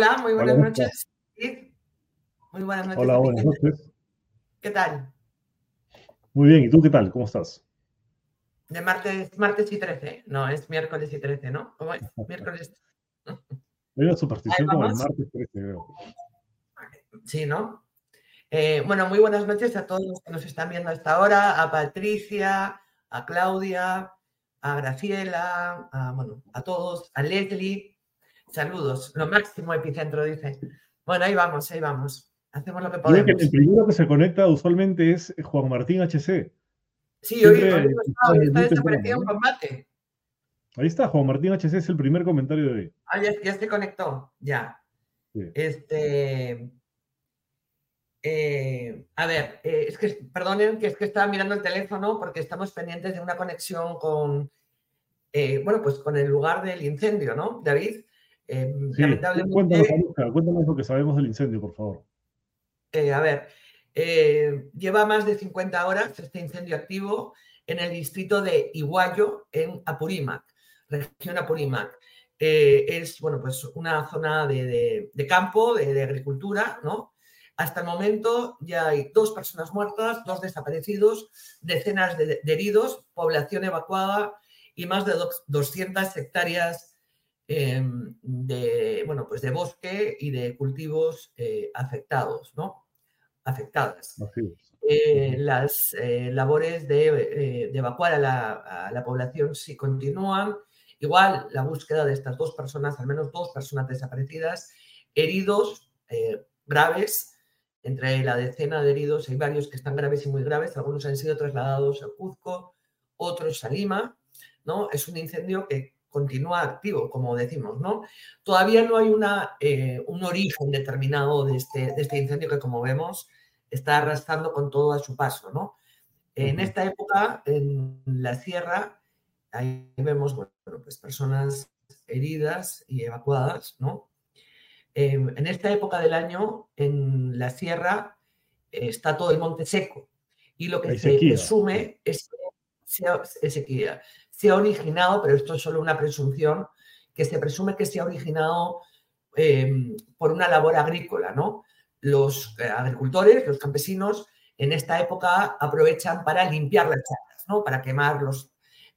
Hola, muy buenas noches. Muy buenas noches. Hola, buenas noches. ¿Qué tal? Muy bien, ¿y tú qué tal? ¿Cómo estás? De martes, martes y 13. No, es miércoles y 13, ¿no? ¿Cómo es? Miércoles. Hay una superstición como el martes 13, creo. Sí, ¿no? Eh, bueno, muy buenas noches a todos los que nos están viendo hasta ahora, a Patricia, a Claudia, a Graciela, a, bueno, a todos, a Leslie. Saludos, lo máximo epicentro, dice. Bueno, ahí vamos, ahí vamos. Hacemos lo que podemos. Que el primero que se conecta usualmente es Juan Martín HC. Sí, hoy, hoy, está, desaparecido en combate. Ahí está, Juan Martín HC es el primer comentario de hoy. Ah, ya, se conectó, ya. Este. Eh, a ver, eh, es que, perdonen, que es que estaba mirando el teléfono porque estamos pendientes de una conexión con, eh, bueno, pues con el lugar del incendio, ¿no, David? Lamentablemente. Cuéntanos, cuéntanos lo que sabemos del incendio, por favor. a ver, eh, lleva más de 50 horas este incendio activo en el distrito de Iguayo, en Apurímac, región Apurímac. Eh, es bueno, pues una zona de, campo, de, agricultura, ¿no? Hasta el momento ya hay dos personas muertas, dos desaparecidos, decenas de, heridos, población evacuada y más de 200 hectáreas em, de, bueno, pues de bosque y de cultivos eh, afectados, ¿no? afectadas. Eh, las eh, labores de, eh, evacuar a la, población sí continúan. Igual la búsqueda de estas dos personas, al menos dos personas desaparecidas, heridos graves, entre la decena de heridos hay varios que están graves y muy graves, algunos han sido trasladados a Cuzco, otros a Lima, ¿no? Es un incendio que continúa activo, como decimos, ¿no? Todavía no hay una, un origen determinado de este, de este incendio que, como vemos, está arrastrando con todo a su paso, ¿no? En esta época, en la sierra, ahí vemos, bueno, pues personas heridas y evacuadas, ¿no? Em, en esta época del año, en la sierra, está todo el monte seco y lo que se presume es que se ha, se ha originado, pero esto es solo una presunción, que se presume que se ha originado em, por una labor agrícola, ¿no? los eh, agricultores, los campesinos, en esta época aprovechan para limpiar las chacras, ¿no? Para quemar los,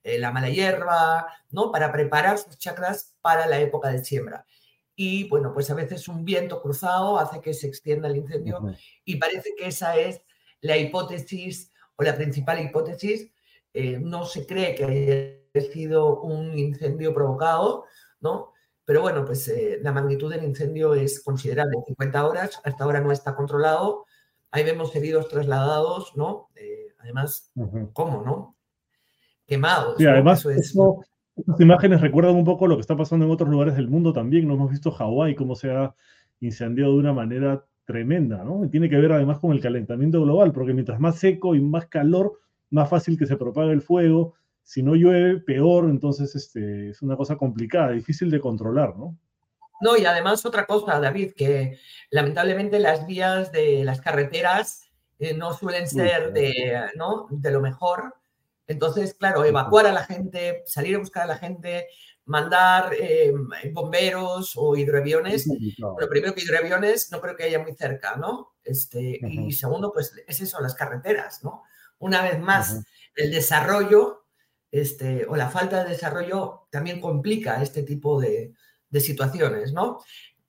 eh, la mala hierba, ¿no? Para preparar sus chacras para la época de siembra. Y bueno, pues a veces un viento cruzado hace que se extienda el incendio y parece que esa es la hipótesis o la principal hipótesis. Eh, no se cree que haya sido un incendio provocado, ¿no? Pero bueno, pues eh, la magnitud del incendio es considerable. 50 horas, hasta ahora no está controlado. Ahí vemos heridos trasladados, ¿no? Eh, además, ¿cómo, no? Quemados. Sí, además, eso estas imágenes recuerdan un poco lo que está pasando en otros lugares del mundo también. No hemos visto Hawái, cómo se ha incendiado de una manera tremenda, ¿no? Y tiene que ver además con el calentamiento global, porque mientras más seco y más calor, más fácil que se propague el fuego, si no llueve, peor, entonces este, es una cosa complicada, difícil de controlar, ¿no? No, y además otra cosa, David, que lamentablemente las vías de las carreteras eh, no suelen ser de, ¿no? de lo mejor. Entonces, claro, evacuar a la gente, salir a buscar a la gente, mandar eh, bomberos o hidroaviones. Lo primero que hidroaviones no creo que haya muy cerca, ¿no? Este, Y segundo, pues es eso, las carreteras, ¿no? Una vez más, el desarrollo este, o la falta de desarrollo también complica este tipo de, situaciones, ¿no?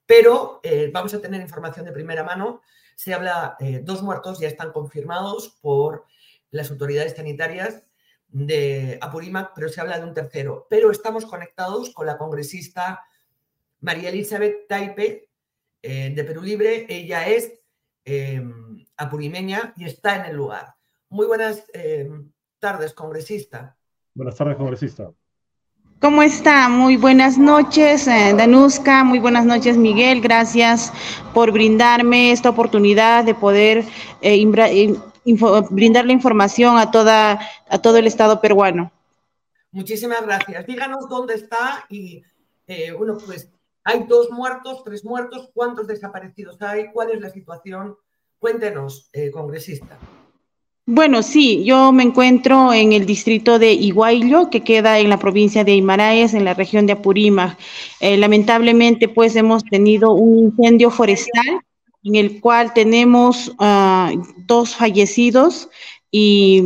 Pero eh, vamos a tener información de primera mano. Se habla, eh, dos muertos ya están confirmados por las autoridades sanitarias de Apurímac, pero se habla de un tercero. Pero estamos conectados con la congresista María Elizabeth Taipe eh, de Perú Libre. Ella es apurimeña y está en el lugar. Muy buenas tardes, congresista. Buenas tardes, congresista. ¿Cómo está? Muy buenas noches, eh, Danuska. Muy buenas noches, Miguel. Gracias por brindarme esta oportunidad de poder eh, brindar la información a, toda, a todo el Estado peruano. Muchísimas gracias. Díganos dónde está y, eh, bueno, pues hay dos muertos, tres muertos. ¿Cuántos desaparecidos hay? ¿Cuál es la situación? Cuéntenos, congresista. Bueno, sí, yo me encuentro en el distrito de Iguayo, que queda en la provincia de Imaraes, en la región de Apurímac. Eh, lamentablemente, pues hemos tenido un incendio forestal en el cual tenemos uh, dos fallecidos y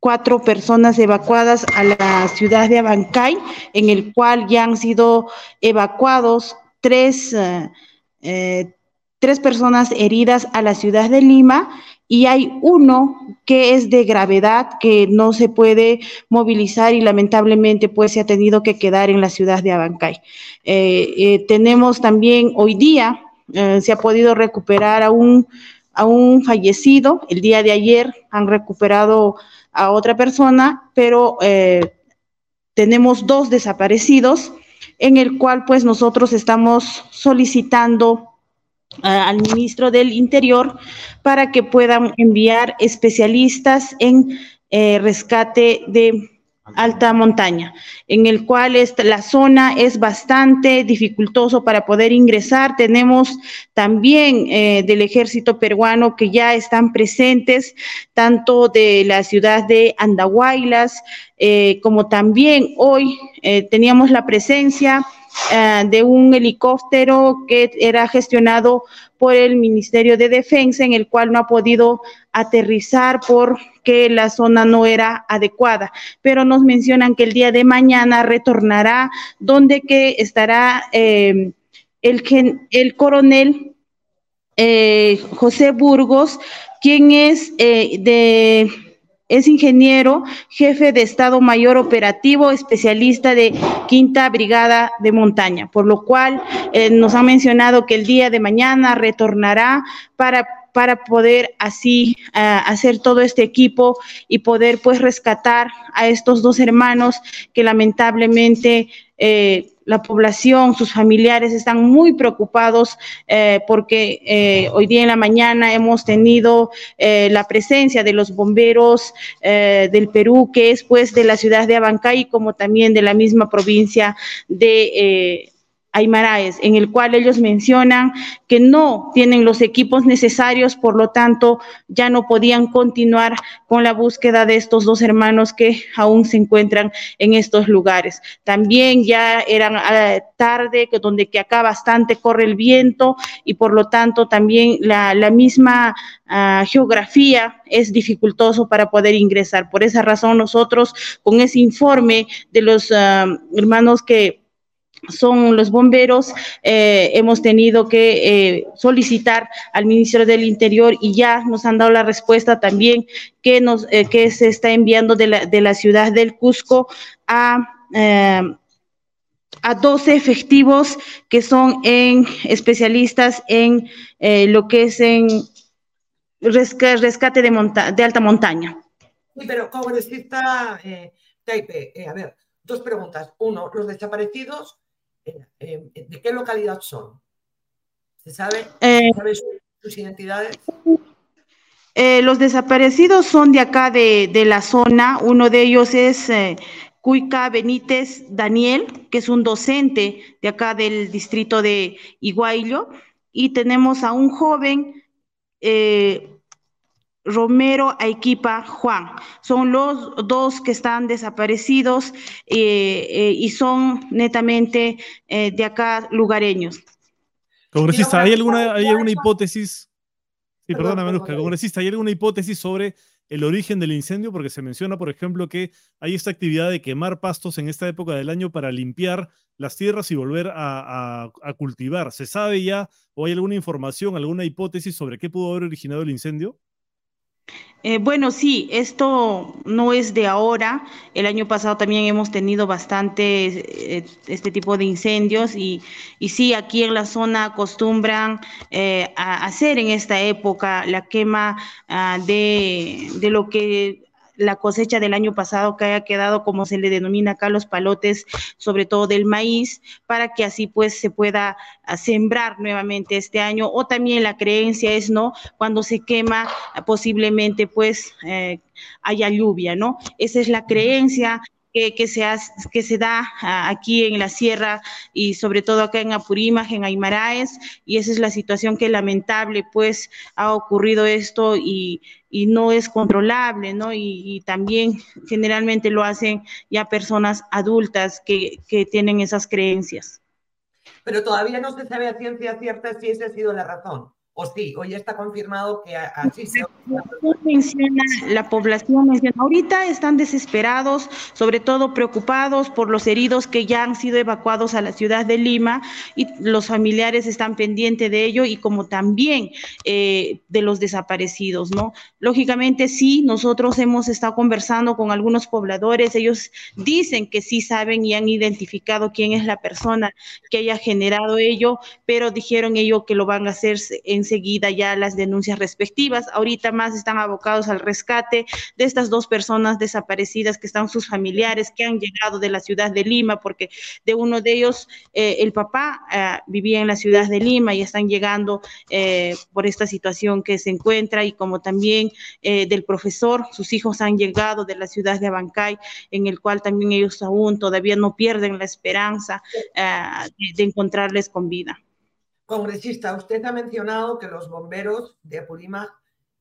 cuatro personas evacuadas a la ciudad de Abancay, en el cual ya han sido evacuados tres, uh, eh, tres personas heridas a la ciudad de Lima y hay uno que es de gravedad, que no se puede movilizar y lamentablemente pues se ha tenido que quedar en la ciudad de Abancay. Eh, eh, tenemos también hoy día, eh, se ha podido recuperar a un, a un fallecido, el día de ayer han recuperado a otra persona, pero tenemos dos desaparecidos en el cual pues nosotros estamos solicitando al ministro del Interior para que puedan enviar especialistas en eh, rescate de alta montaña, en el cual la zona es bastante dificultoso para poder ingresar. Tenemos también eh, del ejército peruano que ya están presentes, tanto de la ciudad de Andahuaylas, eh, como también hoy teníamos la presencia eh, de un helicóptero que era gestionado por el Ministerio de Defensa, en el cual no ha podido aterrizar porque la zona no era adecuada. Pero nos mencionan que el día de mañana retornará, donde que estará eh, el, el coronel eh, José Burgos, quien es de es ingeniero, jefe de Estado Mayor Operativo, especialista de Quinta Brigada de Montaña, por lo cual eh, nos ha mencionado que el día de mañana retornará para para poder así uh, hacer todo este equipo y poder pues rescatar a estos dos hermanos que lamentablemente eh, la población, sus familiares están muy preocupados eh, porque eh, hoy día en la mañana hemos tenido eh, la presencia de los bomberos eh, del Perú, que es pues de la ciudad de Abancay, como también de la misma provincia de eh, Aymaraes, en el cual ellos mencionan que no tienen los equipos necesarios, por lo tanto, ya no podían continuar con la búsqueda de estos dos hermanos que aún se encuentran en estos lugares. También ya eran uh, tarde, donde que acá bastante corre el viento y por lo tanto también la, la misma uh, geografía es dificultoso para poder ingresar. Por esa razón nosotros con ese informe de los uh, hermanos que son los bomberos, eh, hemos tenido que eh, solicitar al Ministerio del Interior y ya nos han dado la respuesta también que, nos, eh, que se está enviando de la, de la ciudad del Cusco a a 12 efectivos que son en especialistas en lo que es en rescate, rescate de, monta de, alta montaña. Sí, pero congresista eh, Taipe, a ver, dos preguntas. Uno, los desaparecidos eh, ¿de qué localidad son? ¿Se sabe, eh, ¿se sabe sus, sus, identidades? Eh, los desaparecidos son de acá, de, de, la zona. Uno de ellos es eh, Cuica Benítez Daniel, que es un docente de acá del distrito de Iguayo. Y tenemos a un joven, eh, Romero Aiquipa Juan. Son los dos que están desaparecidos eh, eh, y son netamente eh, de acá lugareños. Congresista, ¿hay alguna, ¿hay alguna hipótesis? Sí, perdóname, Luzca, congresista, ¿hay alguna hipótesis sobre el origen del incendio? Porque se menciona, por ejemplo, que hay esta actividad de quemar pastos en esta época del año para limpiar las tierras y volver a, a, a cultivar. ¿Se sabe ya o hay alguna información, alguna hipótesis sobre qué pudo haber originado el incendio? Eh, bueno, sí, esto no es de ahora. El año pasado también hemos tenido bastante eh, este tipo de incendios y, y, sí, aquí en la zona acostumbran eh, a hacer en esta época la quema uh, de, de lo que la cosecha del año pasado que haya quedado, como se le denomina acá, los palotes, sobre todo del maíz, para que así pues se pueda sembrar nuevamente este año. O también la creencia es, ¿no? Cuando se quema, posiblemente pues eh, haya lluvia, ¿no? Esa es la creencia que, se, que se da aquí en la sierra y sobre todo acá en Apurímac, en Aymaraes, y esa es la situación que lamentable pues ha ocurrido esto y, no es controlable, ¿no? Y, también generalmente lo hacen ya personas adultas que, que tienen esas creencias. Pero todavía no se sabe a ciencia cierta si esa ha sido la razón o sí, hoy está confirmado que así se... Menciona, la población menciona, ahorita están desesperados, sobre todo preocupados por los heridos que ya han sido evacuados a la ciudad de Lima y los familiares están pendientes de ello y como también eh, de los desaparecidos, ¿no? Lógicamente sí, nosotros hemos estado conversando con algunos pobladores, ellos dicen que sí saben y han identificado quién es la persona que haya generado ello, pero dijeron ellos que lo van a hacer en enseguida ya las denuncias respectivas. Ahorita más están abocados al rescate de estas dos personas desaparecidas que están sus familiares, que han llegado de la ciudad de Lima, porque de uno de ellos, eh, el papá eh, vivía en la ciudad de Lima y están llegando eh, por esta situación que se encuentra y como también del profesor, sus hijos han llegado de la ciudad de Abancay, en el cual también ellos aún todavía no pierden la esperanza de encontrarles con vida. Congresista, usted ha mencionado que los bomberos de Apurímac,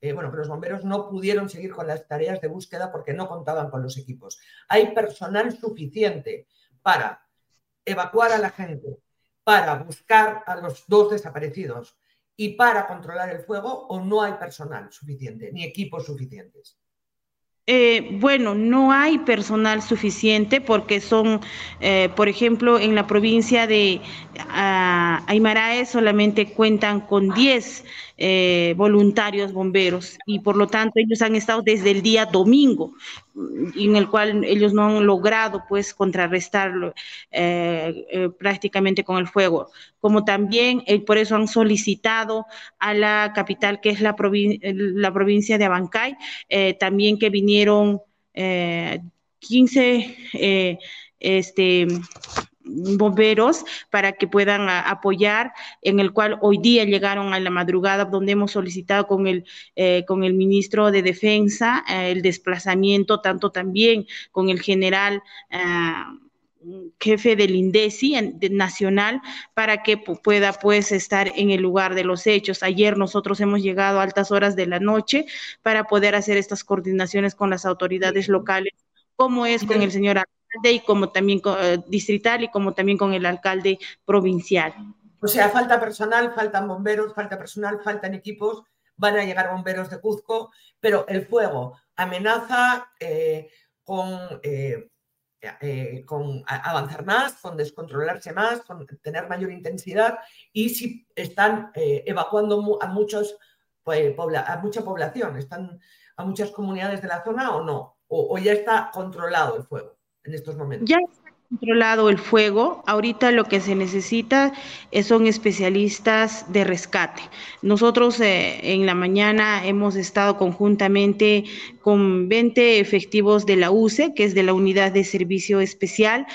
eh, bueno, que los bomberos no pudieron seguir con las tareas de búsqueda porque no contaban con los equipos. ¿Hay personal suficiente para evacuar a la gente, para buscar a los dos desaparecidos y para controlar el fuego o no hay personal suficiente ni equipos suficientes? Eh, bueno, no hay personal suficiente porque son, eh, por ejemplo, en la provincia de uh, Aymarae solamente cuentan con 10 eh, voluntarios bomberos y por lo tanto ellos han estado desde el día domingo en el cual ellos no han logrado pues contrarrestarlo eh, eh, prácticamente con el fuego. Como también por eso han solicitado a la capital que es la, la provincia de Abancay también que vinieron 15 este bomberos para que puedan apoyar, en el cual hoy día llegaron a la madrugada, donde hemos solicitado con el, eh, con el ministro de Defensa eh, el desplazamiento, tanto también con el general. Ah, jefe del INDECI nacional para que pueda pues estar en el lugar de los hechos. Ayer nosotros hemos llegado a altas horas de la noche para poder hacer estas coordinaciones con las autoridades locales, como es con el señor y como también eh, distrital y como también con el alcalde provincial. O sea, falta personal, faltan bomberos, falta personal, faltan equipos, van a llegar bomberos de Cuzco, pero el fuego amenaza eh, con, eh, con avanzar más, con descontrolarse más, con tener mayor intensidad y si están evacuando a, muchos, pues, a mucha población, están a muchas comunidades de la zona o no, o ya está controlado el fuego en estos momentos? Ya está controlado el fuego. Ahorita lo que se necesita son especialistas de rescate. Nosotros eh, en la mañana hemos estado conjuntamente con 20 efectivos de la UCE, que es de la Unidad de Servicio Especial,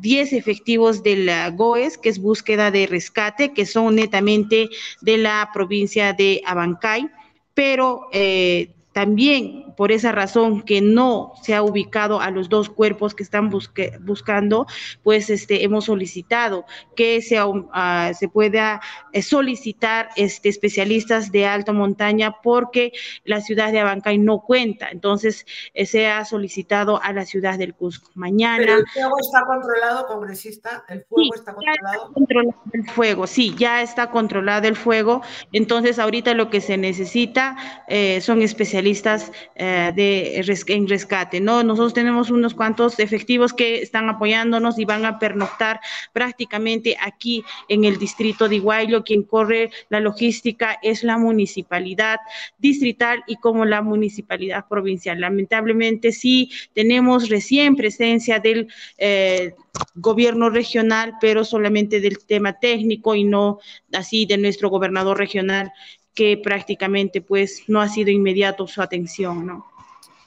10 efectivos de la GOES, que es búsqueda de rescate, que son netamente de la provincia de Abancay, pero eh, también por esa razón que no se ha ubicado a los dos cuerpos que están buscando, pues este, hemos solicitado que se, uh, se pueda eh, solicitar este, especialistas de alta montaña porque la ciudad de Abancay no cuenta. Entonces, eh, se ha solicitado a la ciudad del Cusco. Mañana. Pero el fuego está controlado, congresista. El fuego está controlado. controlado el fuego, sí, ya está controlado el fuego. Entonces, ahorita lo que se necesita eh, son especialistas especialistas eh, de, en rescate, ¿no? Nosotros tenemos unos cuantos efectivos que están apoyándonos y van a pernoctar prácticamente aquí en el distrito de Iguayo. Quien corre la logística es la municipalidad distrital y como la municipalidad provincial. Lamentablemente sí tenemos recién presencia del eh, gobierno regional, pero solamente del tema técnico y no así de nuestro gobernador regional que prácticamente pues no ha sido inmediato su atención, ¿no?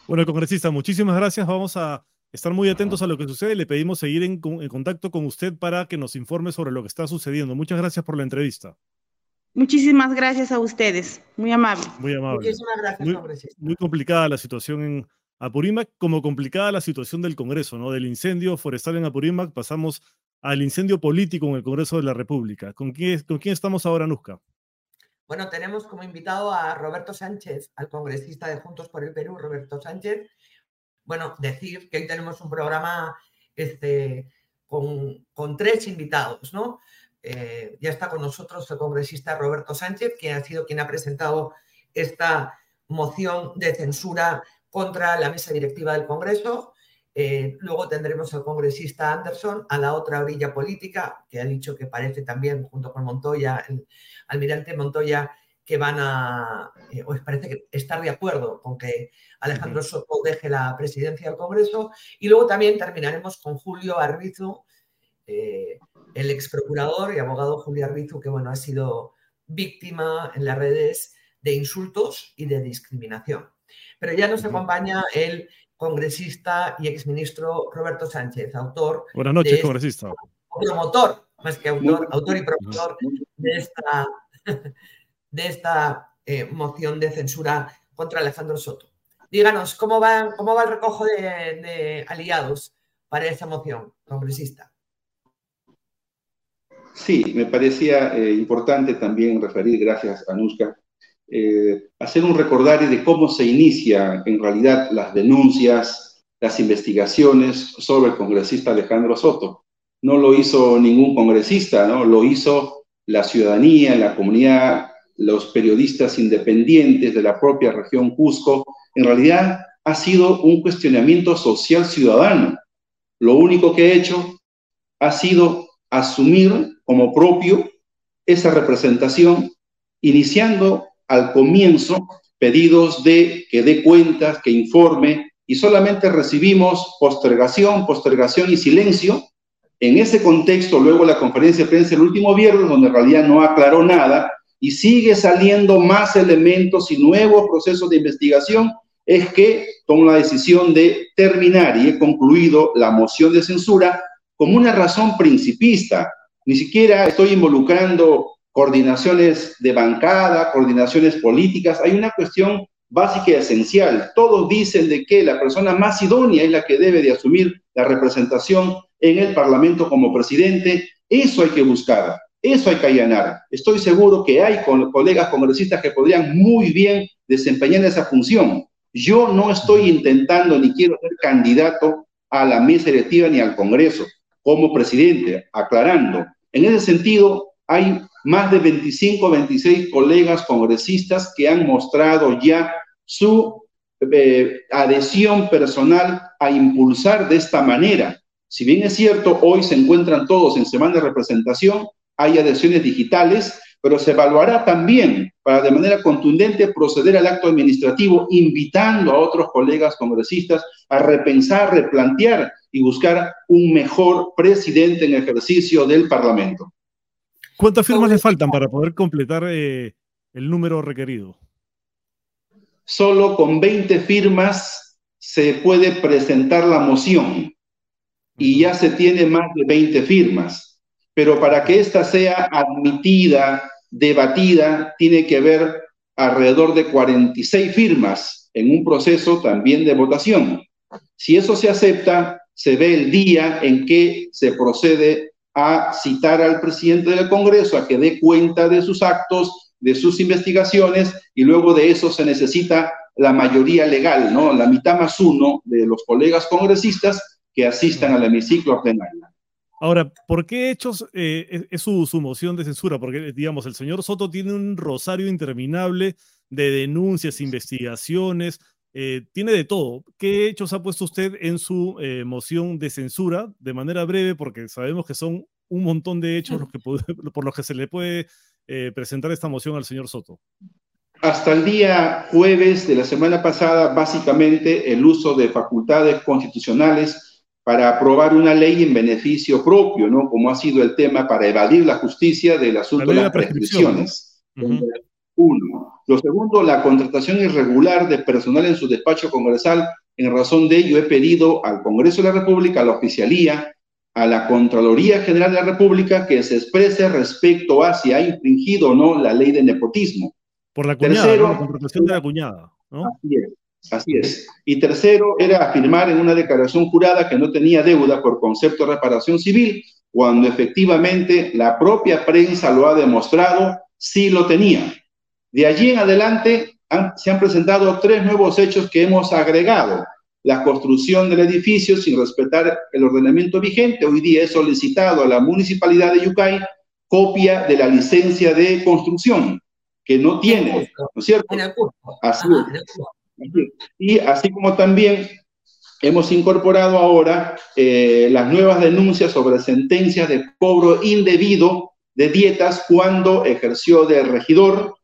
Bueno, congresista, muchísimas gracias. Vamos a estar muy atentos a lo que sucede. Le pedimos seguir en, contacto con usted para que nos informe sobre lo que está sucediendo. Muchas gracias por la entrevista. Muchísimas gracias a ustedes. Muy amable. Muy amable. Muchísimas gracias, muy, Muy complicada la situación en Apurímac como complicada la situación del Congreso, ¿no? Del incendio forestal en Apurímac pasamos al incendio político en el Congreso de la República. ¿Con quién, con quién estamos ahora, Nusca? Bueno, tenemos como invitado a Roberto Sánchez, al congresista de Juntos por el Perú, Roberto Sánchez. Bueno, decir que hoy tenemos un programa este, con, tres invitados, ¿no? Eh, ya está con nosotros el congresista Roberto Sánchez, que ha sido quien ha presentado esta moción de censura contra la mesa directiva del Congreso. Eh, luego tendremos al congresista Anderson a la otra orilla política, que ha dicho que parece también, junto con Montoya, el almirante Montoya, que van a, eh, o parece que estar de acuerdo con que Alejandro Soto deje la presidencia del Congreso. Y luego también terminaremos con Julio Arbizu, eh, el ex procurador y abogado Julio Arbizu, que bueno, ha sido víctima en las redes de insultos y de discriminación. Pero ya nos acompaña el congresista y exministro Roberto Sánchez, autor. Buenas noches, este congresista. Promotor, más que autor, autor y promotor de esta, de esta eh, moción de censura contra Alejandro Soto. Díganos, ¿cómo va, cómo va el recojo de aliados para esa moción, congresista? Sí, me parecía eh, importante también referir, gracias a Nuska, eh, hacer un recordario de cómo se inicia en realidad las denuncias, las investigaciones sobre el congresista Alejandro Soto. No lo hizo ningún congresista, ¿no? Lo hizo la ciudadanía, la comunidad, los periodistas independientes de la propia región Cusco. En realidad ha sido un cuestionamiento social ciudadano. Lo único que he hecho ha sido asumir como propio esa representación, iniciando al comienzo pedidos de que dé cuentas, que informe, y solamente recibimos postergación, postergación y silencio. En ese contexto, luego la conferencia de prensa el último viernes, donde en realidad no aclaró nada, y sigue saliendo más elementos y nuevos procesos de investigación, es que tomo la decisión de terminar y he concluido la moción de censura como una razón principista. Ni siquiera estoy involucrando coordinaciones de bancada, coordinaciones políticas. Hay una cuestión básica y esencial. Todos dicen de que la persona más idónea es la que debe de asumir la representación en el Parlamento como presidente. Eso hay que buscar, eso hay que allanar. Estoy seguro que hay colegas congresistas que podrían muy bien desempeñar esa función. Yo no estoy intentando ni quiero ser candidato a la mesa directiva ni al Congreso como presidente, aclarando. En ese sentido, hay más de 25, 26 colegas congresistas que han mostrado ya su eh, adhesión personal a impulsar de esta manera. Si bien es cierto, hoy se encuentran todos en semana de representación, hay adhesiones digitales, pero se evaluará también para de manera contundente proceder al acto administrativo, invitando a otros colegas congresistas a repensar, replantear y buscar un mejor presidente en ejercicio del Parlamento. ¿Cuántas firmas le faltan para poder completar eh, el número requerido? Solo con 20 firmas se puede presentar la moción y ya se tiene más de 20 firmas. Pero para que ésta sea admitida debatida tiene que haber alrededor de 46 firmas en un proceso también de votación. Si eso se acepta, se ve el día en que se procede a citar al presidente del Congreso a que dé cuenta de sus actos, de sus investigaciones, y luego de eso se necesita la mayoría legal, ¿no? La mitad más uno de los colegas congresistas que asistan al hemiciclo plenario. Ahora, ¿por qué hechos eh, es, su, moción de censura? Porque, digamos, el señor Soto tiene un rosario interminable de denuncias, investigaciones, eh, tiene de todo. ¿Qué hechos ha puesto usted en su eh, moción de censura? De manera breve, porque sabemos que son un montón de hechos los que por los que se le puede presentar esta moción al señor Soto. Hasta el día jueves de la semana pasada, básicamente el uso de facultades constitucionales para aprobar una ley en beneficio propio, ¿no? Como ha sido el tema para evadir la justicia del asunto de las prescripciones. Uno. Lo segundo, la contratación irregular de personal en su despacho congresal. En razón de ello, he pedido al Congreso de la República, a la oficialía, a la Contraloría General de la República que se exprese respecto a si ha infringido o no la ley de nepotismo. Por la cuñada, la contratación de la cuñada. ¿no? Así es. Así es. Y tercero, era afirmar en una declaración jurada que no tenía deuda por concepto de reparación civil, cuando efectivamente la propia prensa lo ha demostrado, sí lo tenía. De allí en adelante se han presentado tres nuevos hechos que hemos agregado. La construcción del edificio sin respetar el ordenamiento vigente. Hoy día he solicitado a la municipalidad de Yucay copia de la licencia de construcción, que no tiene, ¿no es cierto? Así Y así como también hemos incorporado ahora eh, las nuevas denuncias sobre sentencias de cobro indebido de dietas cuando ejerció de regidor,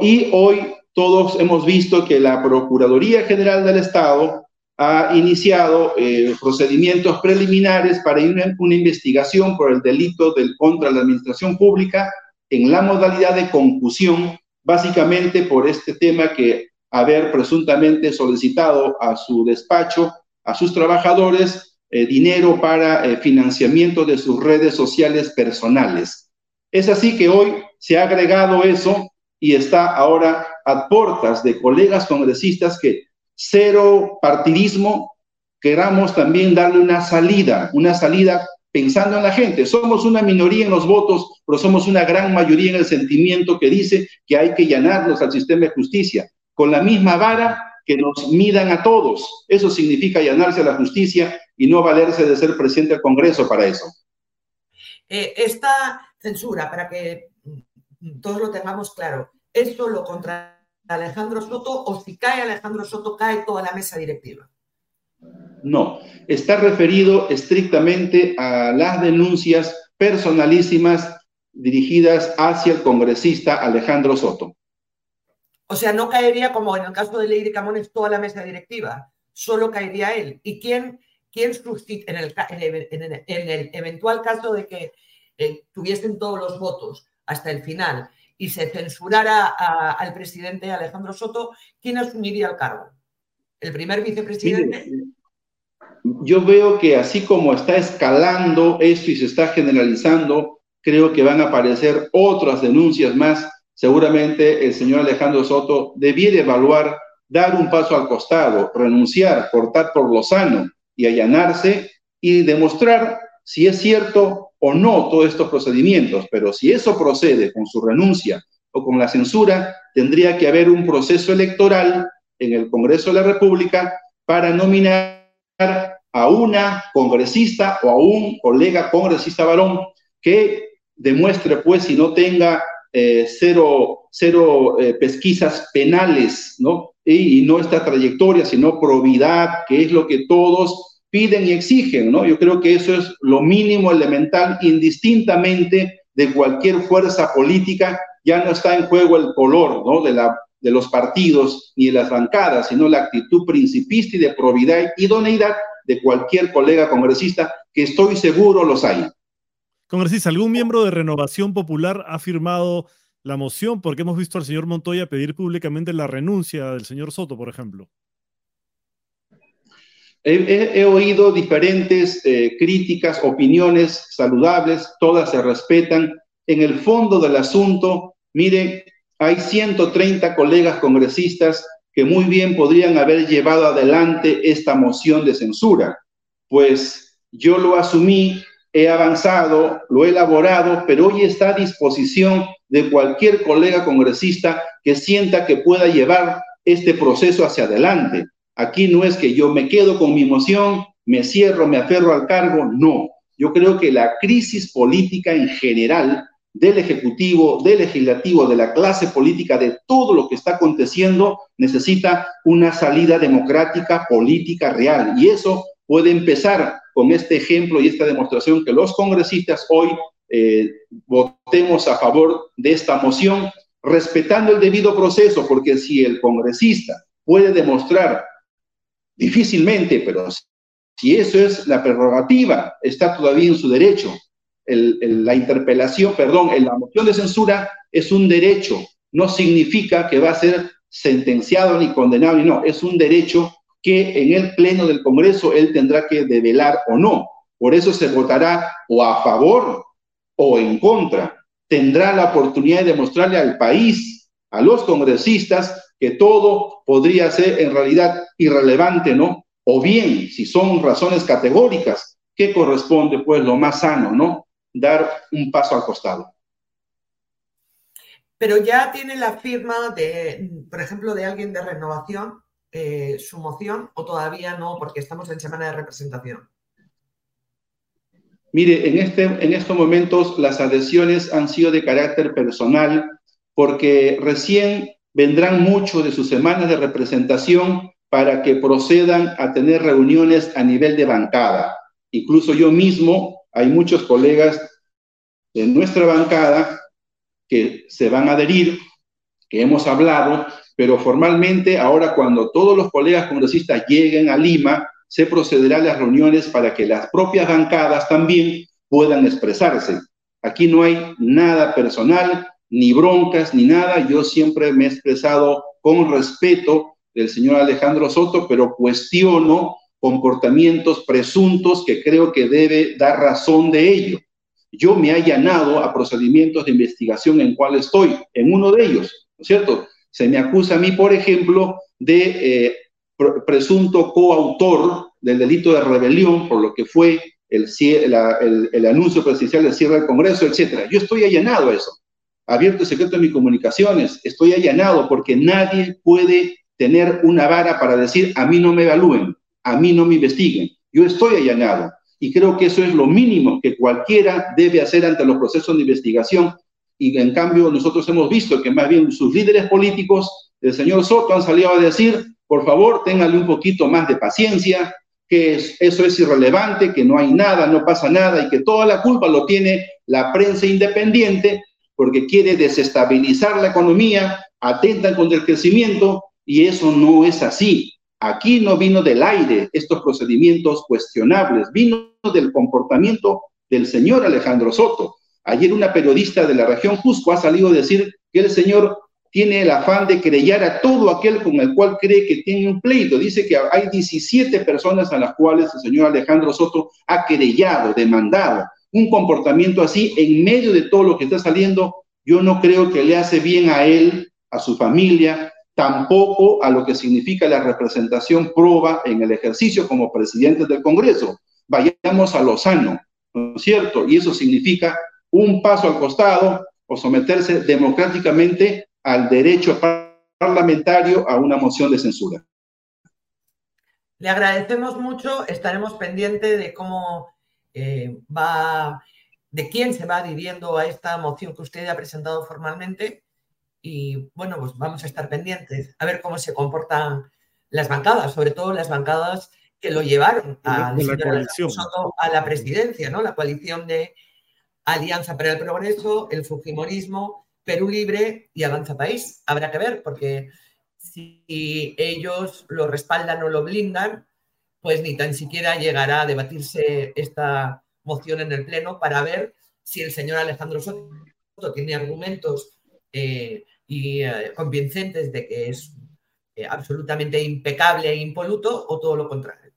Y hoy todos hemos visto que la Procuraduría General del Estado ha iniciado eh, procedimientos preliminares para una, investigación por el delito del, contra la administración pública en la modalidad de concusión, básicamente por este tema que haber presuntamente solicitado a su despacho, a sus trabajadores, eh, dinero para eh, financiamiento de sus redes sociales personales. Es así que hoy se ha agregado eso y está ahora a puertas de colegas congresistas que cero partidismo, queramos también darle una salida, una salida pensando en la gente. Somos una minoría en los votos, pero somos una gran mayoría en el sentimiento que dice que hay que llenarnos al sistema de justicia con la misma vara que nos midan a todos. Eso significa llenarse a la justicia y no valerse de ser presidente del Congreso para eso. Eh, esta censura, para que todos lo tengamos claro, ¿es solo contra Alejandro Soto o si cae Alejandro Soto cae toda la mesa directiva? No, está referido estrictamente a las denuncias personalísimas dirigidas hacia el congresista Alejandro Soto. O sea, no caería como en el caso de Lady Camones toda la mesa directiva, solo caería él. ¿Y quién, quién en el, en, el, eventual caso de que eh, tuviesen todos los votos hasta el final y se censurara al presidente Alejandro Soto, ¿quién asumiría el cargo? ¿El primer vicepresidente? yo veo que así como está escalando esto y se está generalizando, creo que van a aparecer otras denuncias más seguramente el señor Alejandro Soto debiera evaluar dar un paso al costado, renunciar, cortar por lo sano y allanarse y demostrar si es cierto o no todos estos procedimientos. Pero si eso procede con su renuncia o con la censura, tendría que haber un proceso electoral en el Congreso de la República para nominar a una congresista o a un colega congresista varón que demuestre, pues, si no tenga eh, cero, cero eh, pesquisas penales, ¿no? Y, no esta trayectoria, sino probidad, que es lo que todos piden y exigen, ¿no? Yo creo que eso es lo mínimo elemental, indistintamente de cualquier fuerza política, ya no está en juego el color, ¿no? De, la, de los partidos ni de las bancadas, sino la actitud principista y de probidad y idoneidad de cualquier colega congresista, que estoy seguro los hay. Congresista, ¿algún miembro de Renovación Popular ha firmado la moción? Porque hemos visto al señor Montoya pedir públicamente la renuncia del señor Soto, por ejemplo. He, oído diferentes eh, críticas, opiniones saludables, todas se respetan. En el fondo del asunto, mire, hay 130 colegas congresistas que muy bien podrían haber llevado adelante esta moción de censura, pues yo lo asumí he avanzado, lo he elaborado, pero hoy está a disposición de cualquier colega congresista que sienta que pueda llevar este proceso hacia adelante. Aquí no es que yo me quedo con mi moción, me cierro, me aferro al cargo, no. Yo creo que la crisis política en general del Ejecutivo, del Legislativo, de la clase política, de todo lo que está aconteciendo, necesita una salida democrática, política real. Y eso puede empezar con este ejemplo y esta demostración que los congresistas hoy eh, votemos a favor de esta moción, respetando el debido proceso, porque si el congresista puede demostrar difícilmente, pero si eso es la prerrogativa, está todavía en su derecho. la interpelación, perdón, la moción de censura es un derecho, no significa que va a ser sentenciado ni condenado, no, es un derecho que en el Pleno del Congreso él tendrá que develar o no. Por eso se votará o a favor o en contra. Tendrá la oportunidad de demostrarle al país, a los congresistas, que todo podría ser en realidad irrelevante, ¿no? O bien, si son razones categóricas, ¿qué corresponde? Pues lo más sano, ¿no? Dar un paso al costado. Pero ya tiene la firma de, por ejemplo, de alguien de renovación, eh, su moción, o todavía no, porque estamos en semana de representación. Mire, en, este, en estos momentos las adhesiones han sido de carácter personal porque recién vendrán muchos de sus semanas de representación para que procedan a tener reuniones a nivel de bancada. Incluso yo mismo, hay muchos colegas de nuestra bancada que se van a adherir, que hemos hablado, pero formalmente ahora cuando todos los colegas congresistas lleguen a Lima, se procederá a las reuniones para que las propias bancadas también puedan expresarse. Aquí no hay nada personal, ni broncas, ni nada. Yo siempre me he expresado con respeto del señor Alejandro Soto, pero cuestiono comportamientos presuntos que creo que debe dar razón de ello. Yo me he allanado a procedimientos de investigación en cual estoy, en uno de ellos, ¿no es cierto? Se me acusa a mí, por ejemplo, de eh, presunto coautor del delito de rebelión por lo que fue el, anuncio presidencial del cierre del Congreso, etc. Yo estoy allanado a eso. Abierto y secreto en mis comunicaciones, estoy allanado porque nadie puede tener una vara para decir a mí no me evalúen, a mí no me investiguen. Yo estoy allanado y creo que eso es lo mínimo que cualquiera debe hacer ante los procesos de investigación. Y en cambio nosotros hemos visto que más bien sus líderes políticos, el señor Soto, han salido a decir por favor, ténganle un poquito más de paciencia, que eso es irrelevante, que no hay nada, no pasa nada y que toda la culpa lo tiene la prensa independiente porque quiere desestabilizar la economía, atenta contra el crecimiento y eso no es así. Aquí no vino del aire estos procedimientos cuestionables, vino del comportamiento del señor Alejandro Soto. Ayer una periodista de la región Cusco ha salido a decir que el señor tiene el afán de creyar a todo aquel con el cual cree que tiene un pleito. Dice que hay 17 personas a las cuales el señor Alejandro Soto ha querellado, demandado. Un comportamiento así en medio de todo lo que está saliendo, yo no creo que le hace bien a él, a su familia, tampoco a lo que significa la representación proba en el ejercicio como presidente del Congreso. Vayamos a lo sano, ¿no es cierto? Y eso significa un paso al costado o someterse democráticamente al derecho parlamentario a una moción de censura. Le agradecemos mucho, estaremos pendientes de cómo eh, va, de quién se va adhiriendo a esta moción que usted ha presentado formalmente y bueno, pues vamos a estar pendientes a ver cómo se comportan las bancadas, sobre todo las bancadas que lo llevaron a, a la presidencia, ¿no? La coalición de Alianza para el Progreso, el Fujimorismo Perú Libre y Avanza País. Habrá que ver, porque si ellos lo respaldan o lo blindan, pues ni tan siquiera llegará a debatirse esta moción en el Pleno para ver si el señor Alejandro Soto tiene argumentos eh, y eh, convincentes de que es eh, absolutamente impecable e impoluto o todo lo contrario.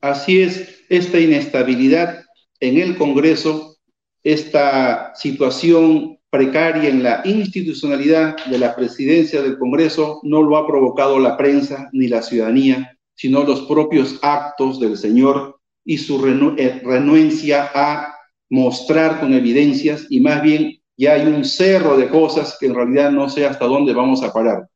Así es, esta inestabilidad en el Congreso, esta situación precaria en la institucionalidad de la presidencia del Congreso no lo ha provocado la prensa ni la ciudadanía, sino los propios actos del señor y su eh, renuencia a mostrar con evidencias y más bien ya hay un cerro de cosas que en realidad no sé hasta dónde vamos a parar.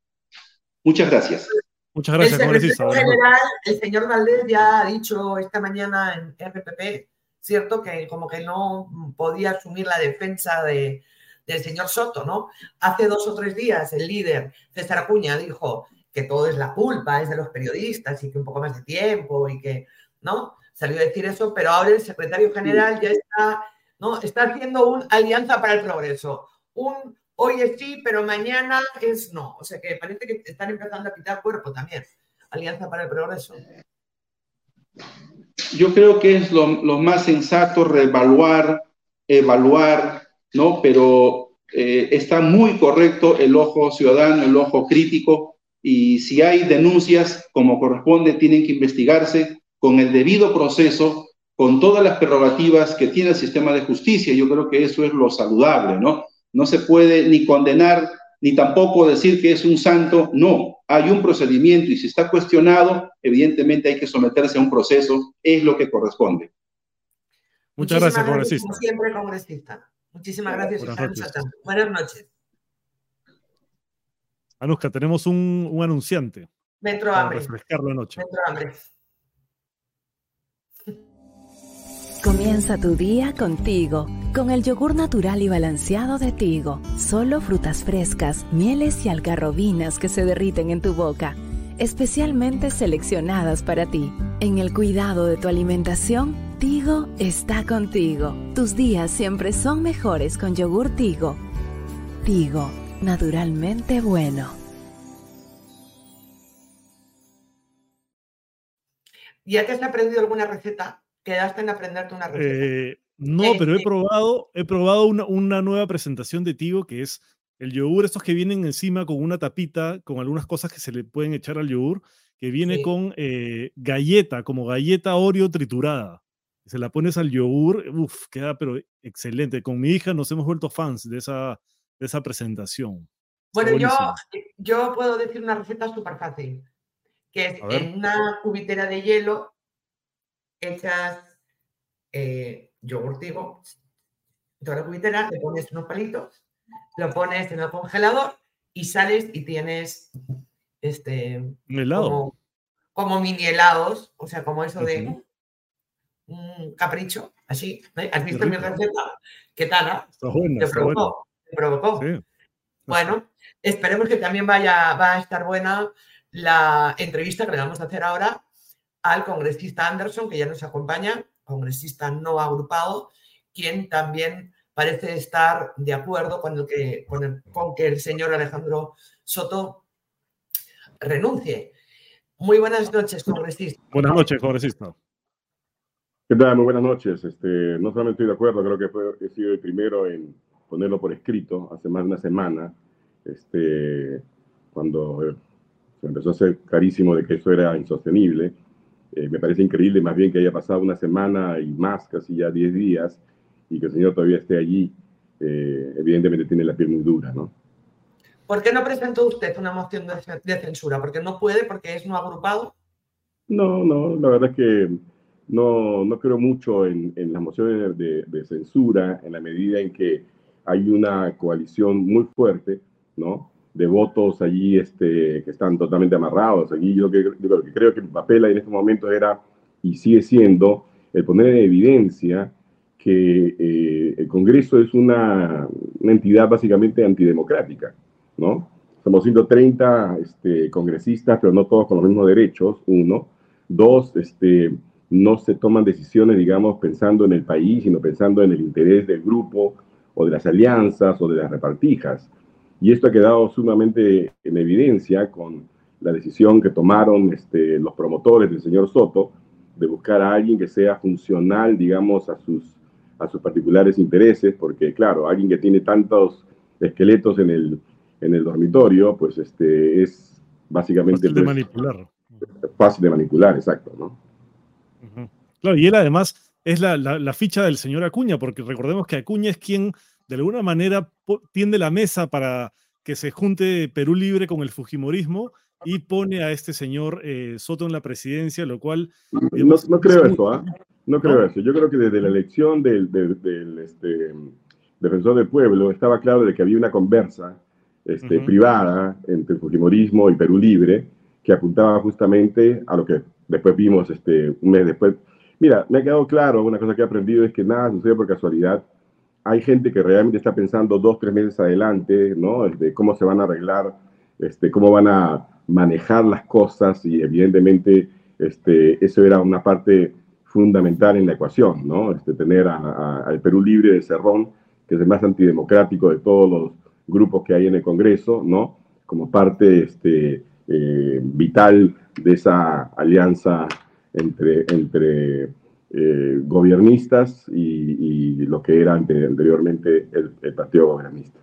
Muchas gracias. Muchas gracias, el, general, el señor Valdés ya ha dicho esta mañana en RPP, cierto, que como que no podía asumir la defensa de, del señor Soto, ¿no? Hace dos o tres días el líder César Acuña dijo que todo es la culpa, es de los periodistas y que un poco más de tiempo y que, ¿no? Salió a decir eso, pero ahora el secretario general ya está, ¿no? Está haciendo un alianza para el progreso. Un hoy es sí, pero mañana es no. O sea que parece que están empezando a quitar cuerpo también. Alianza para el progreso. Yo creo que es lo, lo más sensato reevaluar, evaluar ¿no? Pero eh, está muy correcto el ojo ciudadano, el ojo crítico, y si hay denuncias como corresponde, tienen que investigarse con el debido proceso, con todas las prerrogativas que tiene el sistema de justicia. Yo creo que eso es lo saludable, ¿no? No se puede ni condenar ni tampoco decir que es un santo. No, hay un procedimiento y si está cuestionado, evidentemente hay que someterse a un proceso, es lo que corresponde. Muchas gracias, congresista. Como siempre, congresista. Muchísimas gracias. Buenas noches. Buenas noches. Anuska, tenemos un, un anunciante. Metro Hambre. Refrescar la noche. Metro Hambre. Comienza tu día contigo, con el yogur natural y balanceado de Tigo. Solo frutas frescas, mieles y algarrobinas que se derriten en tu boca, especialmente seleccionadas para ti. En el cuidado de tu alimentación, Tigo está contigo. Tus días siempre son mejores con yogur Tigo. Tigo, naturalmente bueno. ¿Ya te has aprendido alguna receta? quedaste en aprenderte una receta. Eh, no, pero he este probado, he probado una, nueva presentación de Tigo que es el yogur, estos que vienen encima con una tapita, con algunas cosas que se le pueden echar al yogur, que viene con eh, galleta, como galleta Oreo triturada. Se la pones al yogur, uff, queda pero excelente. Con mi hija nos hemos vuelto fans de esa, de esa presentación. Bueno, yo, yo puedo decir una receta súper fácil, que es en una cubitera de hielo echas eh, yogur digo, toda la cubitera, le pones unos palitos, lo pones en el congelador y sales y tienes este helado. Como, mini helados, o sea, como eso de un capricho, así. ¿Has visto mi receta? ¿Qué tal? Ah? Está provocó. Bueno, esperemos que también vaya, va a estar buena la entrevista que le vamos a hacer ahora al congresista Anderson, que ya nos acompaña, congresista no agrupado, quien también parece estar de acuerdo con, que, con, que el señor Alejandro Soto renuncie. Muy buenas noches, congresista. Buenas noches, congresista. ¿Qué tal? Muy buenas noches. Este, no solamente estoy de acuerdo, creo que fue, he sido el primero en ponerlo por escrito hace más de una semana, este, cuando eh, se empezó a hacer clarísimo de que eso era insostenible. Eh, me parece increíble más bien que haya pasado una semana y más, casi ya 10 días, y que el señor todavía esté allí. Eh, evidentemente tiene la piel muy dura, ¿no? ¿Por qué no presentó usted una moción de, censura? ¿Porque no puede? ¿Porque es no agrupado? No, no, la verdad es que no, no creo mucho en, en las mociones de, de, censura en la medida en que hay una coalición muy fuerte, ¿no? de votos allí este, que están totalmente amarrados. Aquí yo, que, lo que creo que el papel en este momento era y sigue siendo el poner en evidencia que eh, el Congreso es una, una, entidad básicamente antidemocrática, ¿no? Somos 130 este, congresistas, pero no todos con los mismos derechos, uno. Dos, este, no se toman decisiones, digamos, pensando en el país, sino pensando en el interés del grupo o de las alianzas o de las repartijas. Y esto ha quedado sumamente en evidencia con la decisión que tomaron este, los promotores del señor Soto de buscar a alguien que sea funcional, digamos, a sus, a sus particulares intereses, porque claro, alguien que tiene tantos esqueletos en el, en el dormitorio, pues este, es básicamente... Fácil de pues, manipular. Fácil de manipular, exacto, ¿no? Claro, y él además es la, la, la, ficha del señor Acuña, porque recordemos que Acuña es quien de alguna manera tiende la mesa para que se junte Perú Libre con el Fujimorismo y pone a este señor eh, Soto en la presidencia, lo cual... no, creo eso, ¿ah? No creo eso. Yo creo que desde la elección del, este, defensor del pueblo estaba claro de que había una conversa este, privada entre el Fujimorismo y Perú Libre que apuntaba justamente a lo que después vimos este, un mes después. Mira, me ha quedado claro, una cosa que he aprendido es que nada sucede por casualidad hay gente que realmente está pensando dos, tres meses adelante, ¿no? De cómo se van a arreglar, este, cómo van a manejar las cosas y evidentemente este, eso era una parte fundamental en la ecuación, ¿no? Este, tener al Perú libre de Cerrón, que es el más antidemocrático de todos los grupos que hay en el Congreso, ¿no? Como parte este, eh, vital de esa alianza entre, entre eh, gobiernistas y, lo que era anteriormente el, partido gobernista.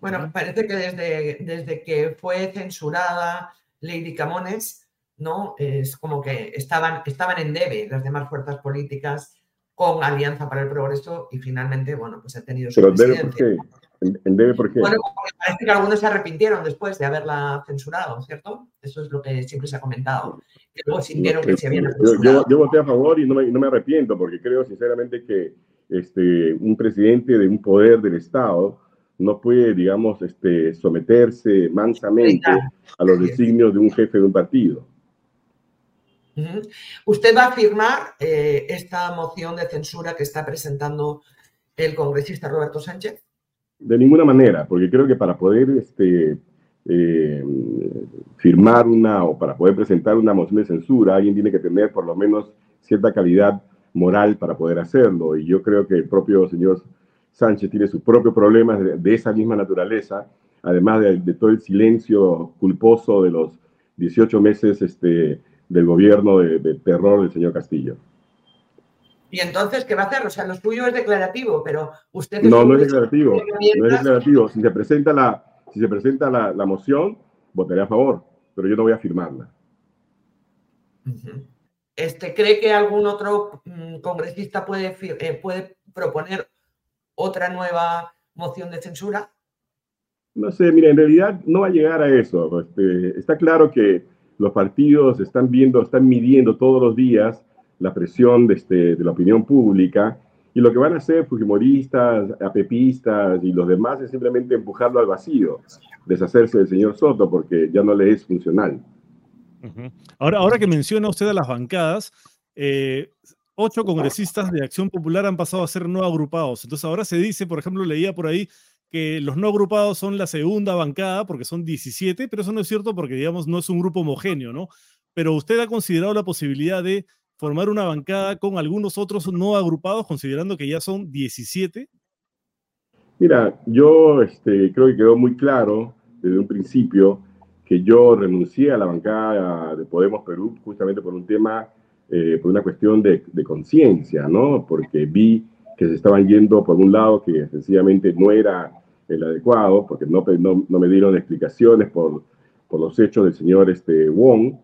Bueno, parece que desde, desde que fue censurada Lady Camones, ¿no? Es como que estaban, estaban en debe las demás fuerzas políticas con Alianza para el Progreso y finalmente, bueno, pues ha tenido su Pero debe por qué? En, debe, ¿por qué? Bueno, parece que algunos se arrepintieron después de haberla censurado, ¿cierto? Eso es lo que siempre se ha comentado. Que luego sintieron que se habían yo, yo, voté a favor y no me, no me, arrepiento, porque creo sinceramente que este, un presidente de un poder del Estado no puede, digamos, este, someterse mansamente a los designios de un jefe de un partido. ¿Usted va a firmar eh, esta moción de censura que está presentando el congresista Roberto Sánchez? De ninguna manera, porque creo que para poder este, eh, firmar una o para poder presentar una moción de censura, alguien tiene que tener por lo menos cierta calidad moral para poder hacerlo. Y yo creo que el propio señor Sánchez tiene sus propios problemas de, esa misma naturaleza, además de, todo el silencio culposo de los 18 meses este, del gobierno de, terror del señor Castillo. ¿Y entonces qué va a hacer? O sea, lo suyo es declarativo, pero usted... No, no es declarativo. No es declarativo. Si se presenta la, si se presenta la, moción, votaré a favor, pero yo no voy a firmarla. este, ¿Cree que algún otro mm, congresista puede, eh, puede proponer otra nueva moción de censura? No sé, mira, en realidad no va a llegar a eso. Este, está claro que los partidos están viendo, están midiendo todos los días la presión de, este, de la opinión pública y lo que van a hacer fujimoristas, apepistas y los demás es simplemente empujarlo al vacío, deshacerse del señor Soto porque ya no le es funcional. ahora, ahora que menciona usted a las bancadas, eh, ocho congresistas de Acción Popular han pasado a ser no agrupados. Entonces ahora se dice, por ejemplo, leía por ahí que los no agrupados son la segunda bancada porque son 17, pero eso no es cierto porque, digamos, no es un grupo homogéneo, ¿no? Pero usted ha considerado la posibilidad de formar una bancada con algunos otros no agrupados, considerando que ya son 17? Mira, yo este, creo que quedó muy claro desde un principio que yo renuncié a la bancada de Podemos Perú justamente por un tema eh, por una cuestión de, conciencia, ¿no? Porque vi que se estaban yendo por un lado que sencillamente no era el adecuado, porque no, no, me dieron explicaciones por, por, los hechos del señor este, Wong,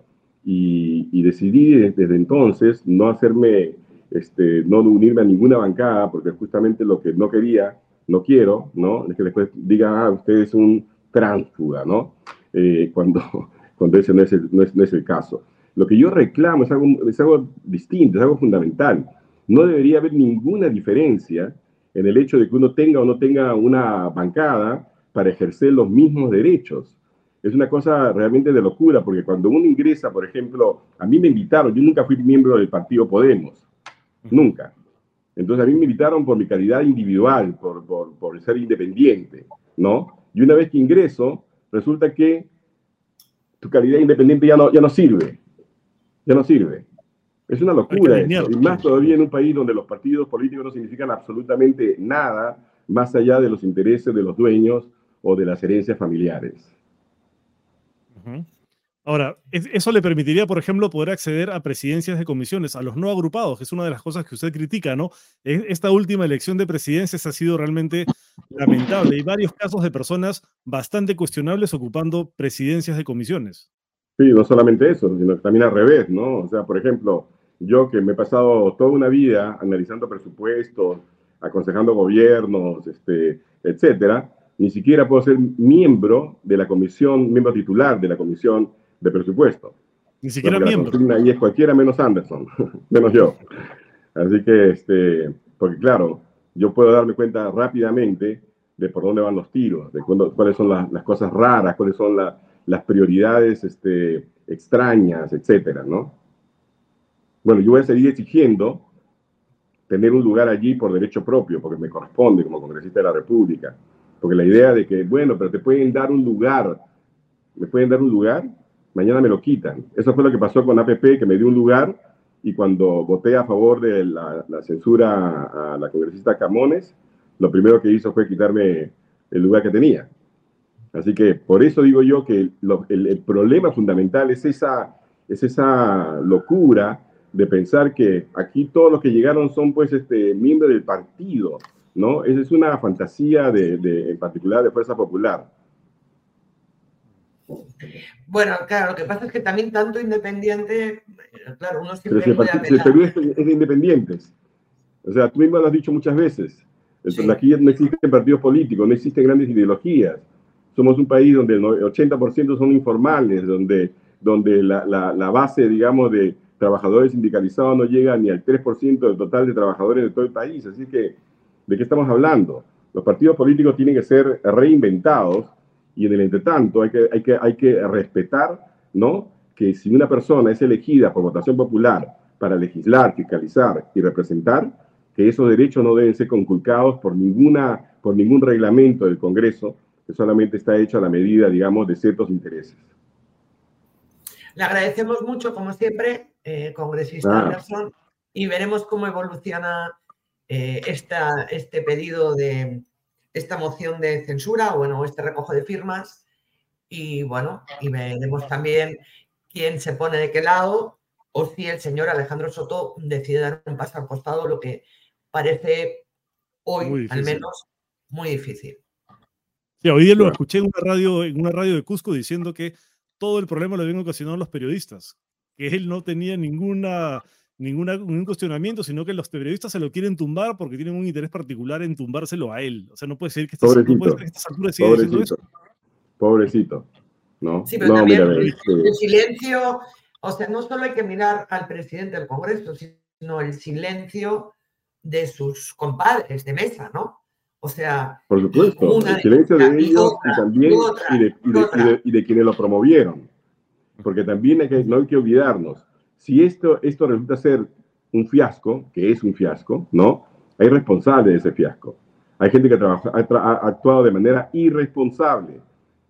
y, decidí desde, entonces no hacerme, este, no unirme a ninguna bancada, porque justamente lo que no quería, no quiero, ¿no? Es que después digan, ah, usted es un tránsfuga, ¿no? Eh, cuando, cuando ese no es, no es, no es el caso. Lo que yo reclamo es algo, es algo distinto, es algo fundamental. No debería haber ninguna diferencia en el hecho de que uno tenga o no tenga una bancada para ejercer los mismos derechos. Es una cosa realmente de locura, porque cuando uno ingresa, por ejemplo, a mí me invitaron, yo nunca fui miembro del partido Podemos, nunca. Entonces a mí me invitaron por mi calidad individual, por, por, por ser independiente, ¿no? Y una vez que ingreso, resulta que tu calidad independiente ya no, ya no sirve ya no sirve. Es una locura Y más todavía en un país donde los partidos políticos no significan absolutamente nada más allá de los intereses de los dueños o de las herencias familiares. Ahora, eso le permitiría, por ejemplo, poder acceder a presidencias de comisiones, a los no agrupados, que es una de las cosas que usted critica, ¿no? Esta última elección de presidencias ha sido realmente lamentable. Hay varios casos de personas bastante cuestionables ocupando presidencias de comisiones. Sí, no solamente eso, sino también al revés, ¿no? O sea, por ejemplo, yo que me he pasado toda una vida analizando presupuestos, aconsejando gobiernos, este, etcétera, ni siquiera puedo ser miembro de la comisión, miembro titular de la comisión de presupuesto. Ni siquiera miembro. Ahí es cualquiera menos Anderson, menos yo. Así que, este, porque claro, yo puedo darme cuenta rápidamente de por dónde van los tiros, de cuáles son las, las cosas raras, cuáles son las las prioridades este, extrañas, etcétera, ¿no? Bueno, yo voy a seguir exigiendo tener un lugar allí por derecho propio, porque me corresponde como congresista de la República. Porque la idea de que, bueno, pero te pueden dar un lugar, me pueden dar un lugar, mañana me lo quitan. Eso fue lo que pasó con APP, que me dio un lugar y cuando voté a favor de la, la censura a la congresista Camones, lo primero que hizo fue quitarme el lugar que tenía. Así que por eso digo yo que el, problema fundamental es esa, es esa locura de pensar que aquí todos los que llegaron son pues este, miembros del partido, ¿no? Esa es una fantasía de, en particular de Fuerza Popular. Bueno, claro, lo que pasa es que también tanto independiente, claro, uno siempre puede es, de independientes. O sea, tú mismo lo has dicho muchas veces. Entonces, aquí no existen partidos políticos, no existen grandes ideologías. Somos un país donde el 80% son informales, donde, donde la, la, base, digamos, de trabajadores sindicalizados no llega ni al 3% del total de trabajadores de todo el país. Así que, ¿de qué estamos hablando? Los partidos políticos tienen que ser reinventados y en el entretanto hay que, hay que, hay que respetar, ¿no? Que si una persona es elegida por votación popular para legislar, fiscalizar y representar, que esos derechos no deben ser conculcados por, ninguna, por ningún reglamento del Congreso, que solamente está hecho a la medida, digamos, de ciertos intereses. Le agradecemos mucho, como siempre, eh, congresista ah. Anderson, y veremos cómo evoluciona eh, esta, este pedido de esta moción de censura, bueno, este recojo de firmas, y bueno, y veremos también quién se pone de qué lado, o si el señor Alejandro Soto decide dar un paso al costado, lo que parece hoy, al menos, muy difícil. Sí, hoy día lo escuché en una radio, en una radio de Cusco diciendo que todo el problema lo habían ocasionado los periodistas, que él no tenía ninguna, ninguna, ningún cuestionamiento, sino que los periodistas se lo quieren tumbar porque tienen un interés particular en tumbárselo a él. O sea, no puede ser que, estas, no puede diciendo eso. Pobrecito. No, sí, pero también el silencio, o sea, no solo hay que mirar al presidente del Congreso, sino el silencio de sus compadres de mesa, ¿no? O sea, por supuesto, el silencio de, ellos y, también y, de, quienes lo promovieron, porque también hay que, no hay que olvidarnos, si esto, esto resulta ser un fiasco, que es un fiasco, ¿no? Hay responsables de ese fiasco. Hay gente que ha, ha actuado de manera irresponsable,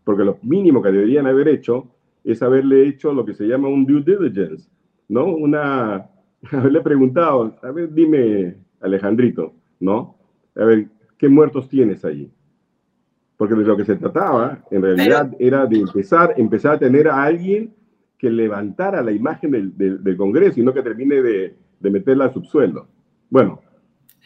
porque lo mínimo que deberían haber hecho es haberle hecho lo que se llama un due diligence, ¿no? Una, haberle preguntado, a ver, dime, Alejandrito, ¿no? A ver, ¿qué muertos tienes allí? Porque de lo que se trataba, en realidad, era de empezar, empezar a tener a alguien que levantara la imagen del, Congreso y no que termine de, meterla al subsuelo. Bueno,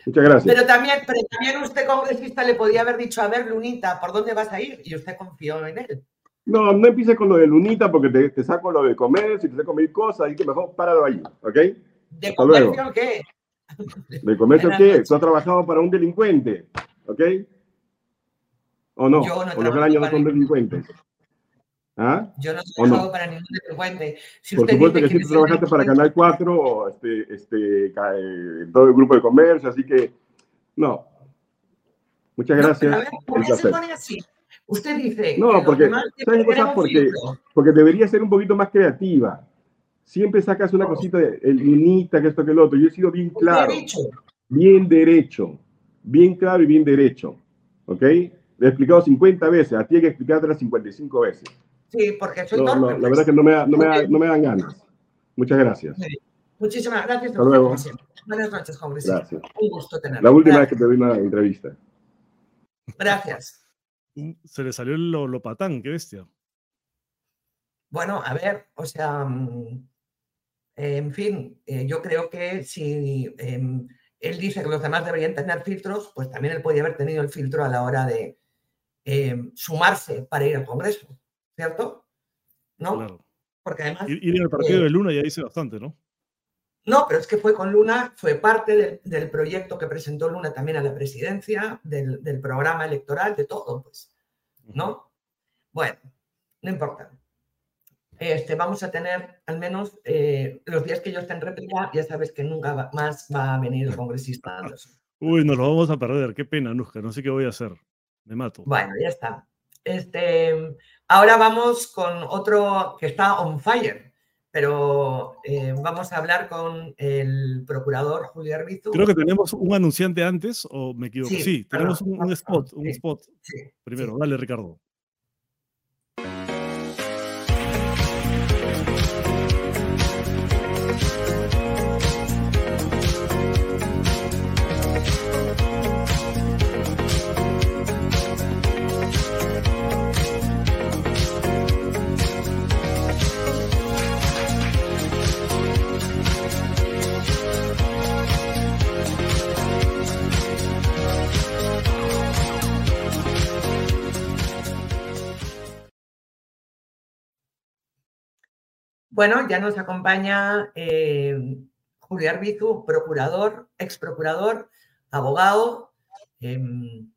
muchas gracias. Pero también, pero también usted, congresista, le podía haber dicho, a ver, Lunita, ¿por dónde vas a ir? Y usted confió en él. No, no empieces con lo de Lunita porque te, saco lo de comer, si te saco mil cosas, y que mejor páralo ahí, ¿ok? ¿De comercio qué? ¿De comercio qué? Tú has trabajado para un delincuente, ¿ok? ¿O no? Yo no ¿O los años no son delincuentes? ¿Ah? Yo no he trabajado para ningún delincuente. Si Por supuesto que, sí tú trabajaste para Canal 4, este, este, eh, todo el grupo de comercio, así que no. Muchas gracias. a ver, ¿por qué se pone así? Usted dice. No, porque, ¿sabes Porque, porque debería ser un poquito más creativa siempre sacas una cosita de el minita, que esto, que el otro. Yo he sido bien claro. Bien derecho. Bien claro y bien derecho. ¿Ok? Le he explicado 50 veces. A ti hay que explicártela 55 veces. Sí, porque soy no, la verdad es que no me, no, me no me, dan ganas. Muchas gracias. Muchísimas gracias. Hasta luego. Buenas noches, congresista. Gracias. Un gusto tenerlo. La última vez que te doy una entrevista. Gracias. Se le salió el lo, patán, qué bestia. Bueno, a ver, o sea, mm, en fin, eh, yo creo que si em, él dice que los demás deberían tener filtros, pues también él podría haber tenido el filtro a la hora de em, sumarse para ir al Congreso, ¿cierto? ¿No? Claro. Porque además... Ir al partido eh, de Luna ya dice bastante, ¿no? No, pero es que fue con Luna, fue parte del, proyecto que presentó Luna también a la presidencia, del, del programa electoral, de todo, pues, ¿no? Bueno, no importa este, vamos a tener al menos eh, los días que yo esté en réplica, ya sabes que nunca más va a venir el congresista Anderson. Uy, nos lo vamos a perder, qué pena, Nusca, no sé qué voy a hacer, me mato. Bueno, ya está. Este, ahora vamos con otro que está on fire, pero eh, vamos a hablar con el procurador Julio Arbizu. Creo que tenemos un anunciante antes, o me equivoco. Sí, tenemos un, spot, un spot. Primero, dale, Ricardo. Bueno, ya nos acompaña eh, Julio Arbizu, procurador, ex procurador, abogado, em,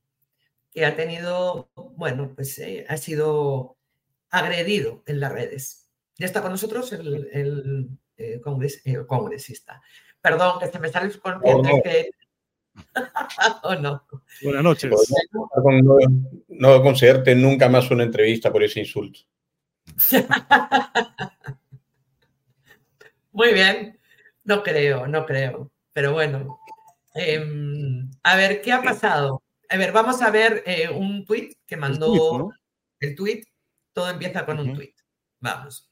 que ha tenido, bueno, pues eh, ha sido agredido en las redes. Ya está con nosotros el, eh, congresista. Perdón, que se me sale con oh, no. que... oh, no. Buenas noches. No, no concederte nunca más una entrevista por ese insulto. Muy bien. No creo, no creo. Pero bueno. Em, a ver, ¿qué ha pasado? A ver, vamos a ver eh, un tweet que mandó el tweet. Todo empieza con un tweet. Vamos.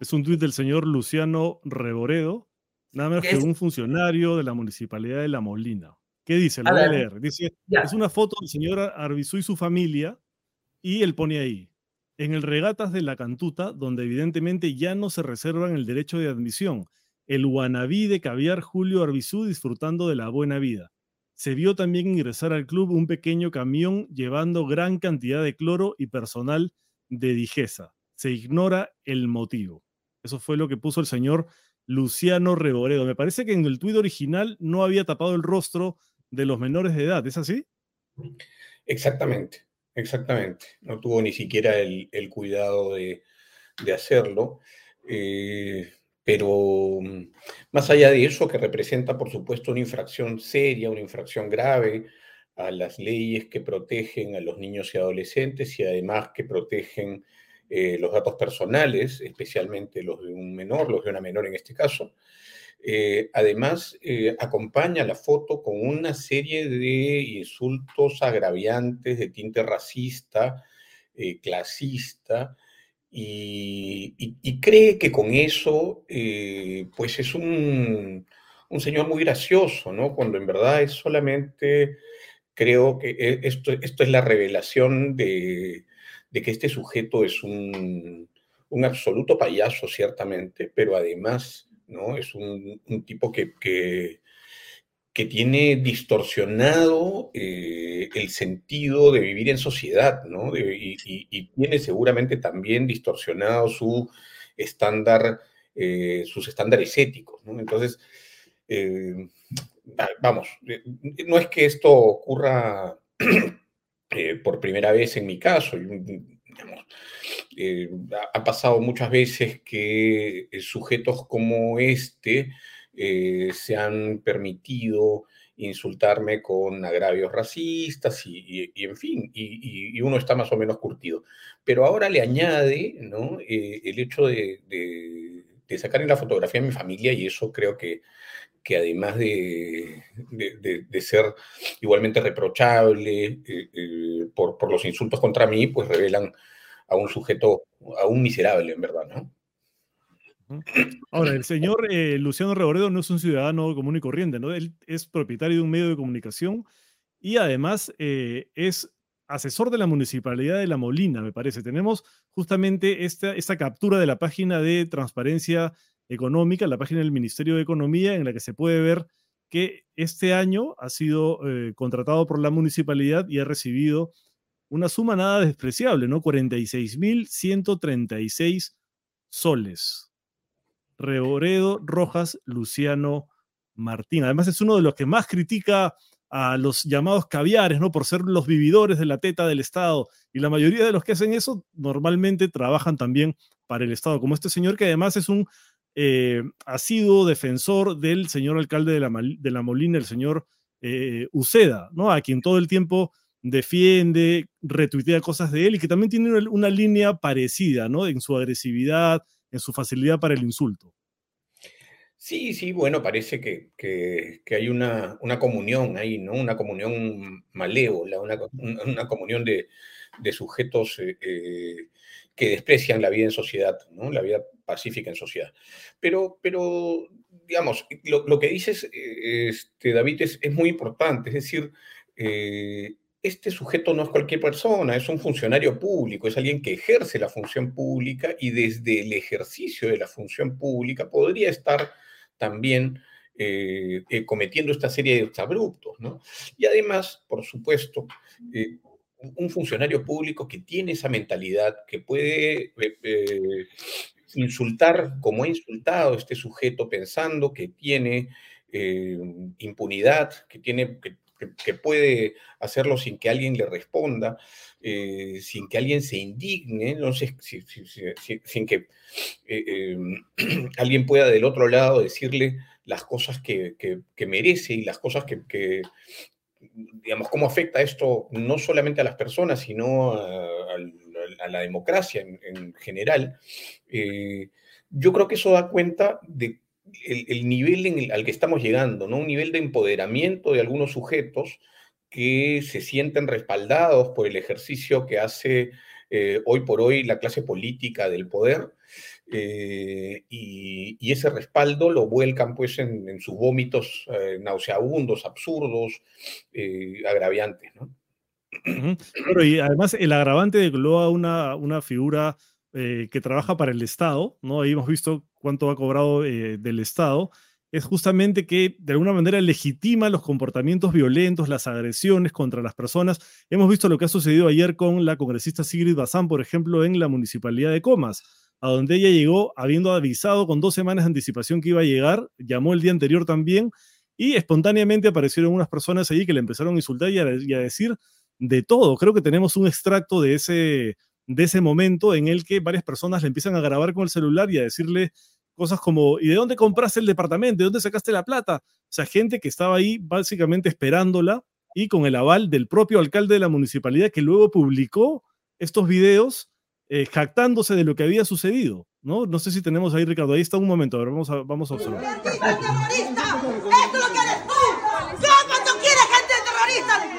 Es un tuit del señor Luciano Reboredo, nada menos que un funcionario de la municipalidad de La Molina. ¿Qué dice? Lo voy a leer. Dice, es una foto del señor Arbizú y su familia, y él pone ahí, en el Regatas de la Cantuta, donde evidentemente ya no se reservan el derecho de admisión, el guanabí de caviar Julio Arbizú disfrutando de la buena vida. Se vio también ingresar al club un pequeño camión llevando gran cantidad de cloro y personal de Digesa. Se ignora el motivo. Eso fue lo que puso el señor Luciano Reboredo. Me parece que en el tuit original no había tapado el rostro de los menores de edad, ¿es así? Exactamente, exactamente. No tuvo ni siquiera el, cuidado de, hacerlo. Eh, pero mm, más allá de eso, que representa, por supuesto, una infracción seria, una infracción grave a las leyes que protegen a los niños y adolescentes y además que protegen eh, los datos personales, especialmente los de un menor, los de una menor en este caso. Eh, además, eh, acompaña la foto con una serie de insultos agraviantes de tinte racista, clasista, y, cree que con eso, pues es un, un, señor muy gracioso, ¿no? Cuando en verdad es solamente, creo que esto, esto es la revelación de, de que este sujeto es un, absoluto payaso, ciertamente, pero además ¿no? es un, tipo que, que, tiene distorsionado eh, el sentido de vivir en sociedad, ¿no? y, tiene seguramente también distorsionado su estándar, eh, sus estándares éticos. Entonces, eh, vamos, no es que esto ocurra por primera vez en mi caso. Eh, ha pasado muchas veces que eh, sujetos como este se han permitido insultarme con agravios racistas y, en fin, y, uno está más o menos curtido. Pero ahora le añade el hecho de, sacar en la fotografía a mi familia y eso creo que que además de, ser igualmente reprochable eh, eh, por, los insultos contra mí, pues revelan a un sujeto, a un miserable, en verdad, ¿no? Ahora, el señor eh, Luciano Reboredo no es un ciudadano común y corriente, ¿no? Él es propietario de un medio de comunicación y además es asesor de la municipalidad de La Molina, me parece. Tenemos justamente esta, esta captura de la página de transparencia económica, la página del Ministerio de Economía, en la que se puede ver que este año ha sido eh, contratado por la municipalidad y ha recibido una suma nada despreciable, ¿no? 46.136 soles. Reboredo Rojas Luciano Martín. Además es uno de los que más critica a los llamados caviares, ¿no? Por ser los vividores de la teta del Estado. Y la mayoría de los que hacen eso normalmente trabajan también para el Estado, como este señor que además es un eh, ha sido defensor del señor alcalde de la, de la Molina, el señor eh, Uceda, ¿no? A quien todo el tiempo defiende, retuitea cosas de él y que también tiene una, línea parecida, ¿no? En su agresividad, en su facilidad para el insulto. Sí, sí, bueno, parece que, que, hay una, una, comunión ahí, ¿no? Una comunión malévola, una, una comunión de, de sujetos eh, que desprecian la vida en sociedad, ¿no? La vida pacífica en sociedad. Pero, pero digamos, lo, que dices, eh, este, David, es, muy importante. Es decir, eh, este sujeto no es cualquier persona, es un funcionario público, es alguien que ejerce la función pública y desde el ejercicio de la función pública podría estar también eh, cometiendo esta serie de exabruptos. ¿no? Y además, por supuesto, un funcionario público que tiene esa mentalidad, que puede insultar como ha insultado este sujeto pensando que tiene eh, impunidad, que, tiene, que, que, puede hacerlo sin que alguien le responda, eh, sin que alguien se indigne, no sé, sin que eh, em, alguien pueda del otro lado decirle las cosas que, merece y las cosas que, digamos, cómo afecta esto no solamente a las personas, sino a, la democracia en, general. Eh, yo creo que eso da cuenta de el, nivel al que estamos llegando, ¿no? Un nivel de empoderamiento de algunos sujetos que se sienten respaldados por el ejercicio que hace eh, hoy por hoy la clase política del poder, eh, y, ese respaldo lo vuelcan pues en, sus vómitos eh, nauseabundos, absurdos, agraviantes, ¿no? Y además el agravante de que una, una figura que trabaja para el Estado, ¿no? Ahí hemos visto cuánto ha cobrado del Estado, es justamente que de alguna manera legitima los comportamientos violentos, las agresiones contra las personas. Hemos visto lo que ha sucedido ayer con la congresista Sigrid Bazán, por ejemplo, en la municipalidad de Comas, a donde ella llegó habiendo avisado con dos semanas de anticipación que iba a llegar, llamó el día anterior también, y espontáneamente aparecieron unas personas allí que le empezaron a insultar y a, decir de todo. Creo que tenemos un extracto de ese, de ese momento en el que varias personas le empiezan a grabar con el celular y a decirle Cosas como, ¿y de dónde compraste el departamento? ¿De dónde sacaste la plata? O sea, gente que estaba ahí básicamente esperándola y con el aval del propio alcalde de la municipalidad que luego publicó estos videos eh, jactándose de lo que había sucedido. ¿no? no sé si tenemos ahí, Ricardo. Ahí está un momento. A ver, vamos a, vamos a observar. ¡Esto es lo que eres tú! ¿Cómo tú quieres gente terrorista?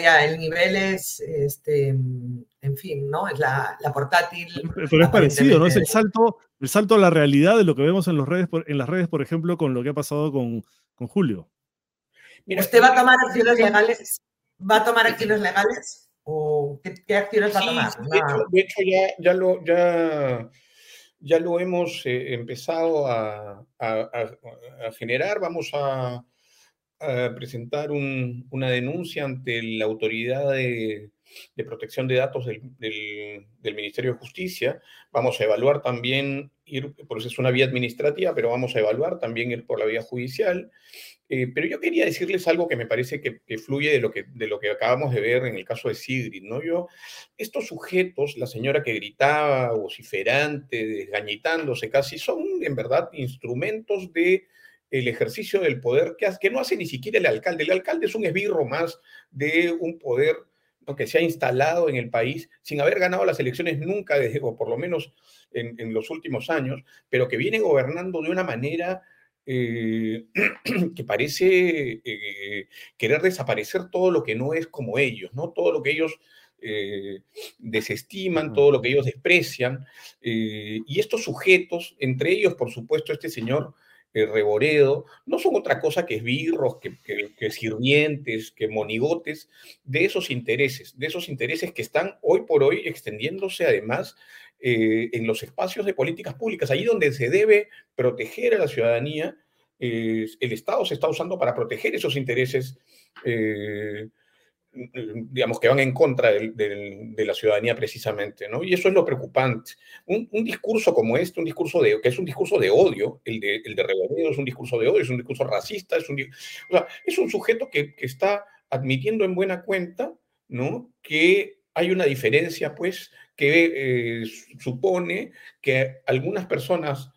ya el nivel es, este, en fin, ¿no? Es la, portátil. Pero es parecido, ¿no? Es el salto, el salto a la realidad de lo que vemos en, los redes, en las redes, por ejemplo, con lo que ha pasado con, Julio. Mira, ¿Usted va a tomar acciones legales? ¿Va a tomar acciones legales? ¿O qué, acciones va a tomar? De hecho, ya, lo, ya, ya lo hemos eh, empezado a generar. Vamos a presentar una denuncia ante la autoridad de, protección de datos del, Ministerio de Justicia. Vamos a evaluar también ir, por eso es una vía administrativa, pero vamos a evaluar también ir por la vía judicial. Eh, pero yo quería decirles algo que me parece que, fluye de lo que, de lo que acabamos de ver en el caso de Sigrid, ¿no? Yo, estos sujetos, la señora que gritaba, vociferante, desgañitándose casi, son en verdad instrumentos de el ejercicio del poder que, que no hace ni siquiera el alcalde. El alcalde es un esbirro más de un poder que se ha instalado en el país sin haber ganado las elecciones nunca, desde, o por lo menos en, los últimos años, pero que viene gobernando de una manera eh, que parece eh, querer desaparecer todo lo que no es como ellos, ¿no? Todo lo que ellos eh, desestiman, todo lo que ellos desprecian. y estos sujetos, entre ellos, por supuesto, este señor Reboredo, no son otra cosa que esbirros, que, sirvientes, que monigotes de esos intereses, de esos intereses que están hoy por hoy extendiéndose además eh, en los espacios de políticas públicas, allí donde se debe proteger a la ciudadanía, el Estado se está usando para proteger esos intereses. Digamos, que van en contra de, la ciudadanía precisamente, ¿no? Y eso es lo preocupante. Un, discurso como este, un discurso de, que es un discurso de odio, el de, el de es un discurso de odio, es un discurso racista, es un, o sea, es un sujeto que, está admitiendo en buena cuenta, ¿no? Que hay una diferencia, pues, que eh, supone que algunas personas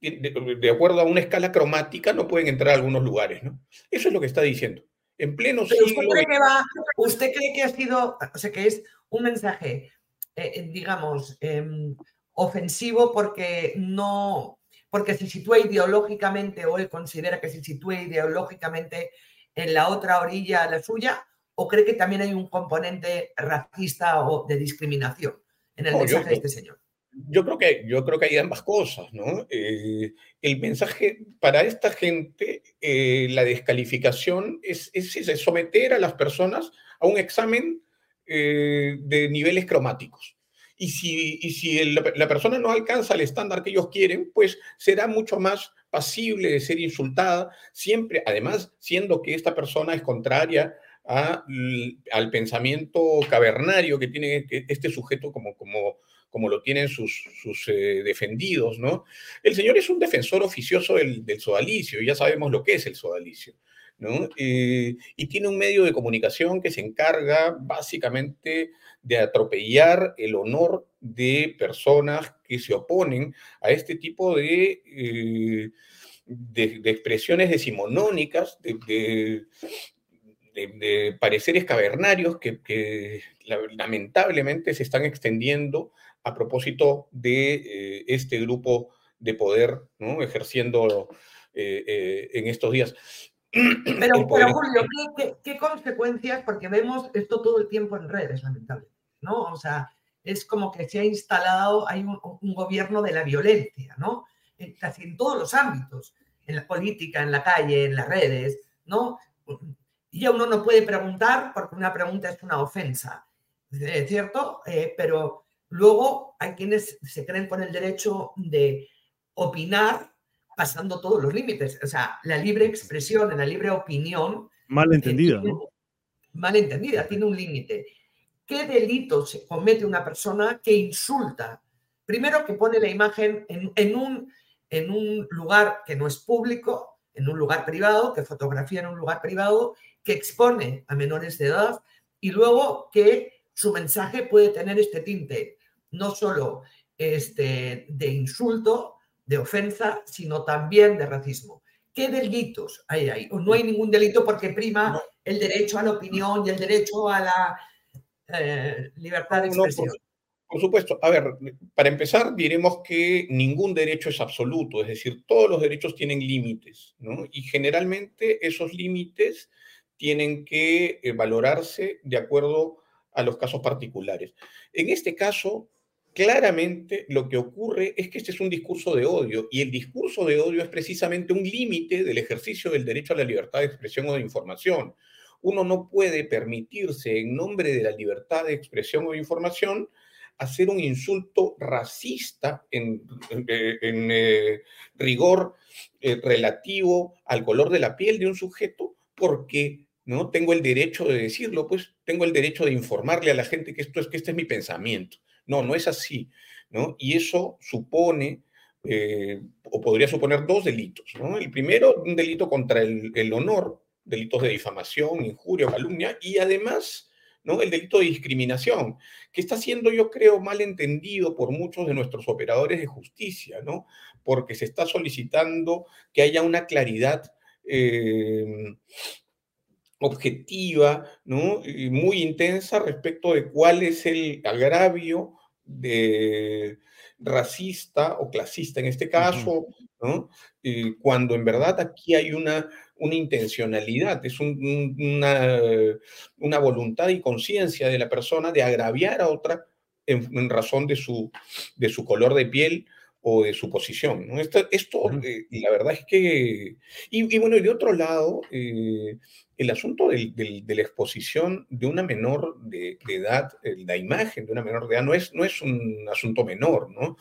de, acuerdo a una escala cromática no pueden entrar a algunos lugares, ¿no? Eso es lo que está diciendo en pleno siglo. Usted cree, que va, ¿Usted cree que ha sido, o sea, que es un mensaje, eh, eh, digamos, em, ofensivo porque no, porque se sitúa ideológicamente o él considera que se sitúa ideológicamente en la otra orilla, la suya, o cree que también hay un componente racista o de discriminación en el mensaje de este señor? Yo creo que, yo creo que hay ambas cosas, ¿no? Eh, el mensaje para esta gente, eh, la descalificación es, es, someter a las personas a un examen eh, de niveles cromáticos. Y si, y si la persona no alcanza el estándar que ellos quieren, pues será mucho más pasible de ser insultada, siempre, además, siendo que esta persona es contraria al pensamiento cavernario que tiene este sujeto como, como, como lo tienen sus, sus eh, defendidos, ¿no? El señor es un defensor oficioso del, del sodalicio, ya sabemos lo que es el sodalicio. ¿no? Eh, y tiene un medio de comunicación que se encarga básicamente de atropellar el honor de personas que se oponen a este tipo de, eh, de, expresiones decimonónicas, de, de, pareceres cavernarios que, lamentablemente se están extendiendo a propósito de eh, este grupo de poder ¿no? ejerciendo en estos días. Pero, Julio, ¿qué, consecuencias? Porque vemos esto todo el tiempo en redes, lamentablemente, ¿no? O sea, es como que se ha instalado, hay un, gobierno de la violencia, ¿no? casi en todos los ámbitos, en la política, en la calle, en las redes, ¿no? Y ya uno no puede preguntar porque una pregunta es una ofensa, ¿es cierto? Eh, pero luego hay quienes se creen con el derecho de opinar pasando todos los límites. O sea, la libre expresión, la libre opinión. Mal eh, entendida, Mal entendida, tiene un límite. ¿Qué delito se comete una persona que insulta? Primero, que pone la imagen en, un, en un lugar que no es público, en un lugar privado, que fotografía en un lugar privado, que expone a menores de edad y luego que su mensaje puede tener este tinte, no solo este, de insulto, de ofensa, sino también de racismo. ¿Qué delitos hay ahí? No hay ningún delito porque prima el derecho a la opinión y el derecho a la eh, libertad de expresión. por, supuesto. A ver, para empezar, diremos que ningún derecho es absoluto, es decir, todos los derechos tienen límites, ¿no? Y generalmente esos límites tienen que eh, valorarse de acuerdo a los casos particulares. En este caso, claramente lo que ocurre es que este es un discurso de odio y el discurso de odio es precisamente un límite del ejercicio del derecho a la libertad de expresión o de información. Uno no puede permitirse en nombre de la libertad de expresión o de información hacer un insulto racista en, eh, rigor eh, relativo al color de la piel de un sujeto porque no tengo el derecho de decirlo, pues tengo el derecho de informarle a la gente que esto es que este es mi pensamiento. No, no es así, ¿no? Y eso supone, eh, o podría suponer dos delitos, ¿no? El primero, un delito contra el, honor, delitos de difamación, injuria, calumnia, y además, ¿no? El delito de discriminación, que está siendo, yo creo, mal entendido por muchos de nuestros operadores de justicia, ¿no? Porque se está solicitando que haya una claridad eh, objetiva, ¿no? muy intensa respecto de cuál es el agravio de racista o clasista en este caso, ¿no? cuando en verdad aquí hay una, una intencionalidad, es una, una, voluntad y conciencia de la persona de agraviar a otra en, razón de su, de su color de piel o de su posición. ¿no? Esto, esto eh, la verdad es que... Y, bueno, y de otro lado, eh, el asunto de la exposición de una menor de, edad, eh, la imagen de una menor de edad, no es, no es un asunto menor, ¿no?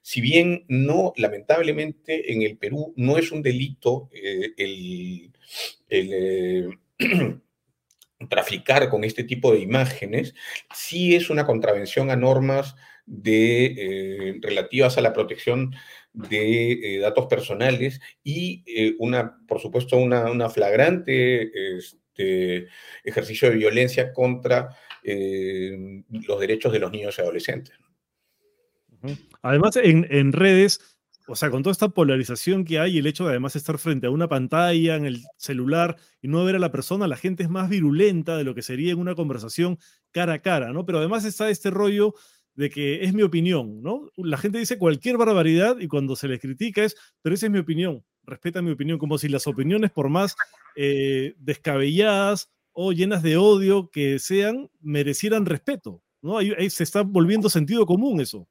si bien no, lamentablemente en el Perú no es un delito el, el traficar con este tipo de imágenes, sí es una contravención a normas de, eh, relativas a la protección de eh, datos personales y eh, una, por supuesto, una, flagrante este, ejercicio de violencia contra los derechos de los niños y adolescentes. Además, en, en, redes, o sea, con toda esta polarización que hay, el hecho de además estar frente a una pantalla en el celular y no ver a la persona, la gente es más virulenta de lo que sería en una conversación cara a cara, ¿no? Pero además está este rollo de que es mi opinión, ¿no? La gente dice cualquier barbaridad y cuando se les critica es, pero esa es mi opinión, respeta mi opinión, como si las opiniones, por más eh, descabelladas o llenas de odio que sean, merecieran respeto, ¿no? Ahí, se está volviendo sentido común eso.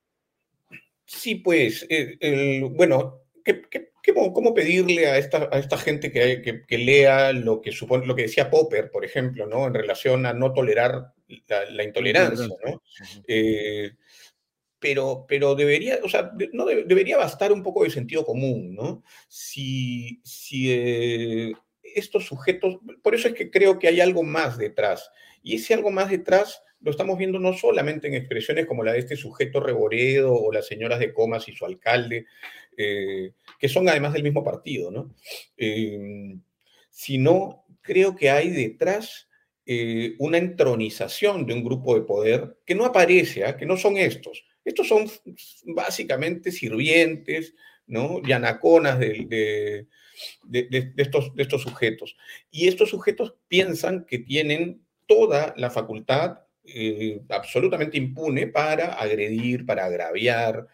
Sí, pues, eh, bueno, ¿qué, cómo, pedirle a esta, a esta gente que, que, lea lo que, supone, lo que decía Popper, por ejemplo, ¿no? en relación a no tolerar la, intolerancia? ¿no? Eh, pero, pero debería, o sea, no debería bastar un poco de sentido común, ¿no? Si, si eh, estos sujetos, por eso es que creo que hay algo más detrás. Y ese algo más detrás lo estamos viendo no solamente en expresiones como la de este sujeto Reboredo o las señoras de Comas y su alcalde, eh, que son además del mismo partido, ¿no? Sino creo que hay detrás eh, una entronización de un grupo de poder que no aparece, ¿ah? que no son estos. Estos son básicamente sirvientes, ¿no? Yanaconas de, de, estos, de estos sujetos. Y estos sujetos piensan que tienen toda la facultad eh, absolutamente impune para agredir, para agraviar,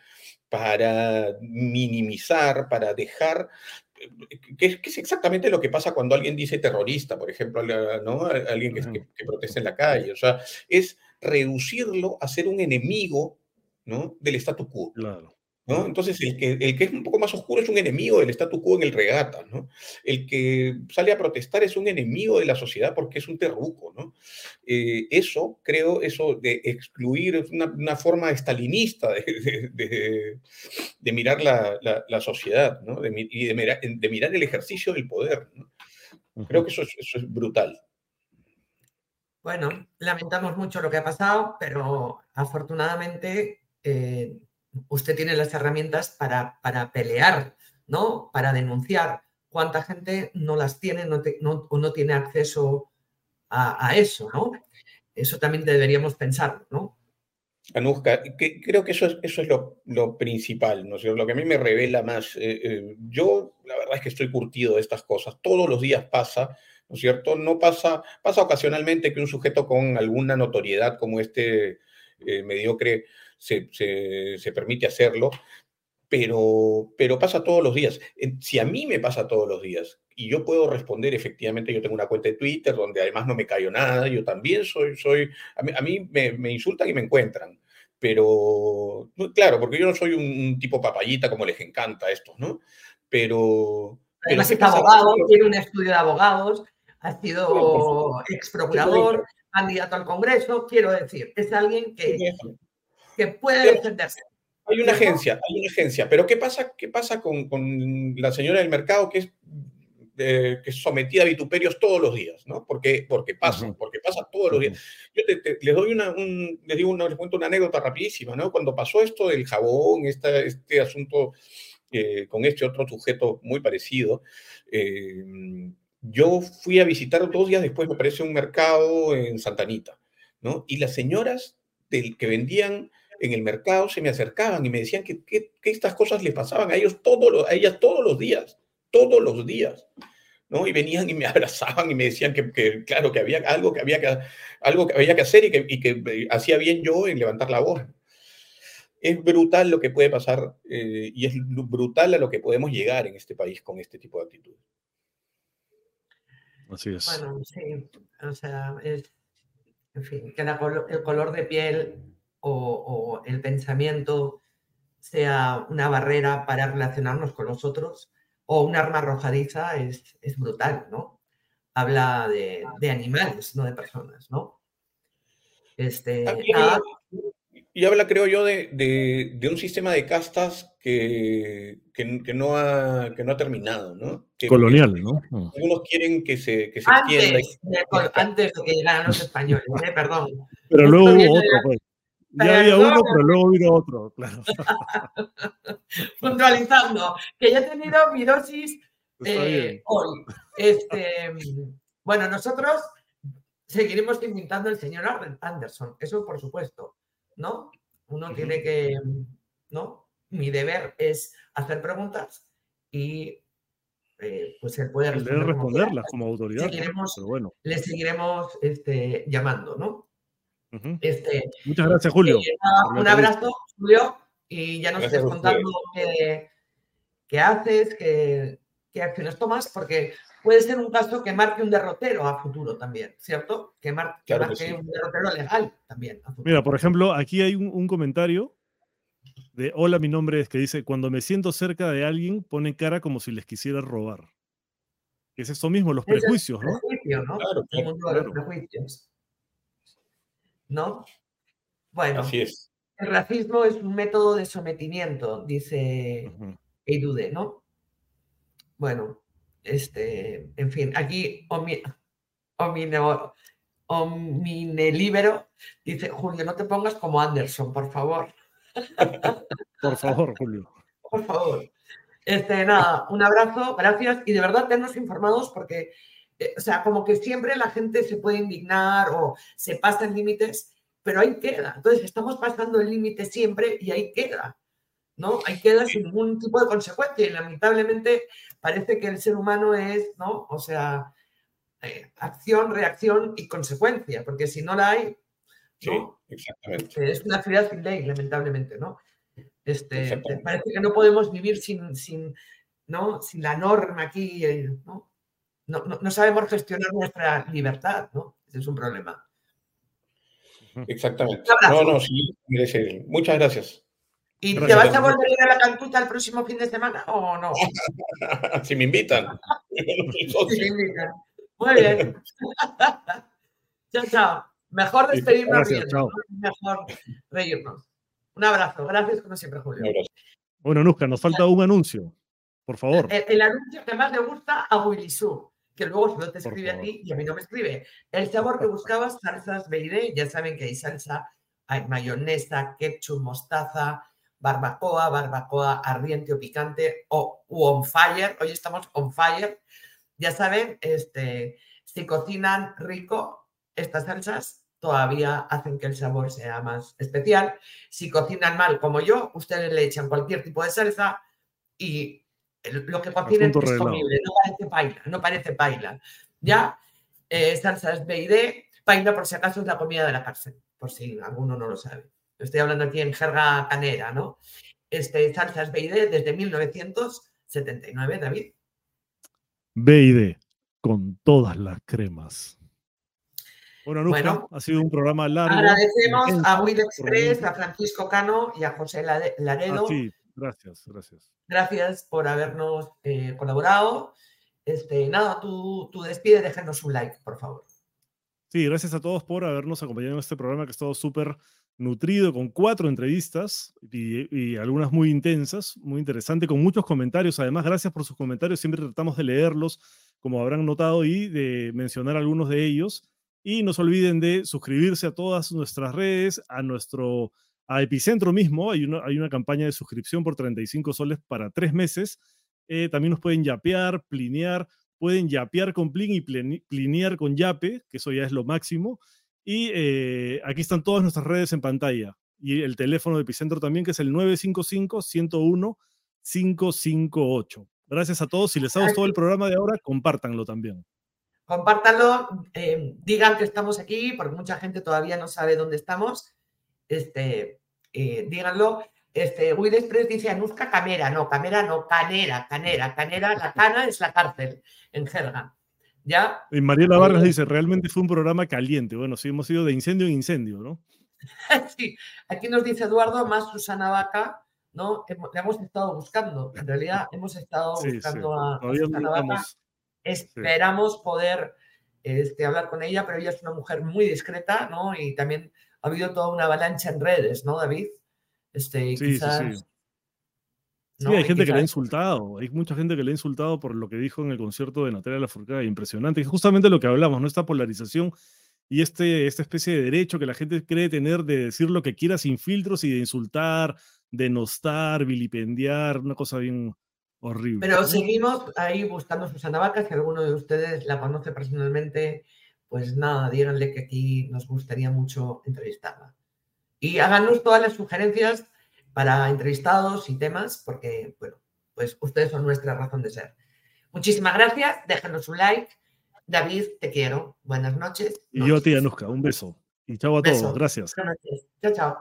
para minimizar, para dejar que es, exactamente lo que pasa cuando alguien dice terrorista, por ejemplo, ¿no? alguien que, que, protesta en la calle. O sea, es reducirlo a ser un enemigo ¿no? del statu quo. Claro. Entonces, el que, el que es un poco más oscuro es un enemigo del statu quo en el regata, ¿no? El que sale a protestar es un enemigo de la sociedad porque es un terruco, ¿no? Eh, eso, creo, eso de excluir es una, forma estalinista de, de, mirar la, la, sociedad, ¿no? y de mirar, de mirar, el ejercicio del poder, ¿no? Creo que eso es, eso es brutal. Bueno, lamentamos mucho lo que ha pasado, pero afortunadamente eh, usted tiene las herramientas para, para, pelear, ¿no? Para denunciar. ¿Cuánta gente no las tiene no o no tiene acceso a, eso, ¿no? Eso también deberíamos pensar, ¿no? Anuska, creo que eso es, eso es lo, principal, ¿no Lo que a mí me revela más. Eh, eh, yo, la verdad es que estoy curtido de estas cosas. Todos los días pasa, ¿no es cierto? No pasa, pasa ocasionalmente que un sujeto con alguna notoriedad como este eh, mediocre se, permite hacerlo, pero, pero pasa todos los días. Si a mí me pasa todos los días y yo puedo responder, efectivamente, yo tengo una cuenta de Twitter donde además no me callo nada, yo también soy, soy a mí, me, insultan y me encuentran, pero claro, porque yo no soy un, tipo papayita como les encanta a estos, ¿no? Pero... Además es abogado, tiene un estudio de abogados, ha sido ex procurador, candidato al Congreso, quiero decir, es alguien que, que puede defenderse. Hay una agencia, hay una agencia, pero ¿qué pasa, qué pasa con, con la señora del mercado que es, que es sometida a vituperios todos los días, ¿no? Porque, porque pasa, porque pasa todos los días. Yo les doy una, un, les digo una, les cuento una anécdota rapidísima, ¿no? Cuando pasó esto del jabón, este, este asunto eh, con este otro sujeto muy parecido, eh, yo fui a visitar dos días después, me parece, un mercado en Santanita, ¿no? Y las señoras del, que vendían en el mercado se me acercaban y me decían que, que, estas cosas les pasaban a ellos todos a ellas todos los días, todos los días. ¿no? Y venían y me abrazaban y me decían que, claro, que había algo que había que, algo que, había que hacer y que, y que eh, hacía bien yo en levantar la voz. Es brutal lo que puede pasar eh, y es brutal a lo que podemos llegar en este país con este tipo de actitudes. Así es. Bueno, sí, o sea, es, en fin, que el color de piel o, el pensamiento sea una barrera para relacionarnos con los otros o un arma arrojadiza es, es brutal, ¿no? Habla de, de, animales, no de personas, ¿no? Este, y habla, creo yo, de, de, un sistema de castas que, que, no, ha, que no ha terminado, ¿no? Colonial, ¿no? Mm. Algunos quieren que se, que se antes, Antes de que llegaran los españoles, ¿eh? perdón. Pero luego hubo otro, pues. Ya había uno, pero luego vino otro, claro. Puntualizando, que ya he tenido mi dosis eh, hoy. Este, bueno, nosotros seguiremos invitando al señor Anderson, eso por supuesto, ¿no? Uno tiene que, ¿no? Mi deber es hacer preguntas y eh, pues él puede responderlas como, autoridad. pero bueno. Le seguiremos este, llamando, ¿no? Este, Muchas gracias, Julio. un abrazo, Julio, y ya nos estés contando qué, qué, haces, qué, qué, acciones tomas, porque puede ser un caso que marque un derrotero a futuro también, ¿cierto? Que, marque un derrotero legal también. Mira, por ejemplo, aquí hay un, un comentario de hola, mi nombre es que dice, cuando me siento cerca de alguien, pone cara como si les quisiera robar. Es eso mismo, los prejuicios, ¿no? ¿no? Claro, claro. los prejuicios. ¿No? Bueno, Así es. el racismo es un método de sometimiento, dice Eidude, ¿no? Bueno, este, en fin, aquí Omine, Libero dice, Julio, no te pongas como Anderson, por favor. Por favor, Julio. Por favor. Este, nada, un abrazo, gracias y de verdad tennos informados porque, o sea, como que siempre la gente se puede indignar o se pasa en límites, pero ahí queda. Entonces, estamos pasando el límite siempre y ahí queda, ¿no? Ahí queda sin ningún tipo de consecuencia y lamentablemente parece que el ser humano es, ¿no? O sea, eh, acción, reacción y consecuencia, porque si no la hay, Sí, exactamente. Es una ciudad sin ley, lamentablemente, ¿no? Este, parece que no podemos vivir sin, sin, ¿no? sin la norma aquí, ¿no? No, no, sabemos gestionar nuestra libertad, ¿no? Ese es un problema. Exactamente. No, no, sí, Muchas gracias. ¿Y te vas a volver a ir a la cantuta el próximo fin de semana o no? si me invitan. si me invitan. Muy bien. chao, chao. Mejor despedirnos mejor reírnos. Un abrazo. Gracias como siempre, Julio. Bueno, Nusca, nos falta un anuncio. Por favor. El, anuncio que más le gusta a Willy que luego no te escribe a ti y a mí no me escribe. El sabor que buscabas, salsas Beiré. Ya saben que hay salsa, hay mayonesa, ketchup, mostaza, barbacoa, barbacoa ardiente o picante o on fire. Hoy estamos on fire. Ya saben, este, si cocinan rico estas salsas, todavía hacen que el sabor sea más especial. Si cocinan mal como yo, ustedes le echan cualquier tipo de salsa y lo que cocinen es comible, no parece paila, no parece paila. Ya, eh, salsas B y D, paila por si acaso es la comida de la cárcel, por si alguno no lo sabe. Estoy hablando aquí en jerga canera, ¿no? Este, salsas B y D desde 1979, David. B y D, con todas las cremas. Bueno, ha sido un programa largo. Agradecemos a Will Express, a Francisco Cano y a José Laredo. Ah, sí, gracias, gracias. Gracias por habernos eh, colaborado. Este, nada, tú, tú despide, déjanos un like, por favor. Sí, gracias a todos por habernos acompañado en este programa que ha estado súper nutrido con cuatro entrevistas y, y, algunas muy intensas, muy interesante, con muchos comentarios. Además, gracias por sus comentarios. Siempre tratamos de leerlos, como habrán notado, y de mencionar algunos de ellos. Y no se olviden de suscribirse a todas nuestras redes, a nuestro a Epicentro mismo. Hay una, hay una campaña de suscripción por 35 soles para tres meses. Eh, también nos pueden yapear, plinear, pueden yapear con Plin y plinear con yape, que eso ya es lo máximo. Y eh, aquí están todas nuestras redes en pantalla. Y el teléfono de Epicentro también, que es el 955-101-558. Gracias a todos. Si les ha gustado el programa de ahora, compártanlo también compártanlo, eh, digan que estamos aquí, porque mucha gente todavía no sabe dónde estamos. Este, eh, díganlo. Este, Will Express dice Anuska Camera, no, Camera no, Canera, Canera, Canera, la cana es la cárcel en jerga. ¿Ya? Y Mariela Vargas eh, dice, realmente fue un programa caliente. Bueno, sí, hemos ido de incendio en incendio, ¿no? sí, aquí nos dice Eduardo, más Susana Vaca, ¿no? Le hemos estado buscando, en realidad hemos estado buscando a, Susana Vaca. Esperamos poder este, hablar con ella, pero ella es una mujer muy discreta, ¿no? Y también ha habido toda una avalancha en redes, ¿no, David? Este, sí, sí, sí. Sí, hay gente que le ha insultado, hay mucha gente que le ha insultado por lo que dijo en el concierto de Natalia Lafourcade, impresionante, es justamente lo que hablamos, ¿no? Esta polarización y este, esta especie de derecho que la gente cree tener de decir lo que quiera sin filtros y de insultar, denostar, vilipendiar, una cosa bien, Horrible. Pero seguimos ahí buscando Susana Vaca. Si alguno de ustedes la conoce personalmente, pues nada, díganle que aquí nos gustaría mucho entrevistarla. Y háganos todas las sugerencias para entrevistados y temas, porque, bueno, pues ustedes son nuestra razón de ser. Muchísimas gracias, déjanos un like. David, te quiero. Buenas noches. Y yo a ti, Anuska, un beso. Y chao a todos. Gracias. Chao, chao.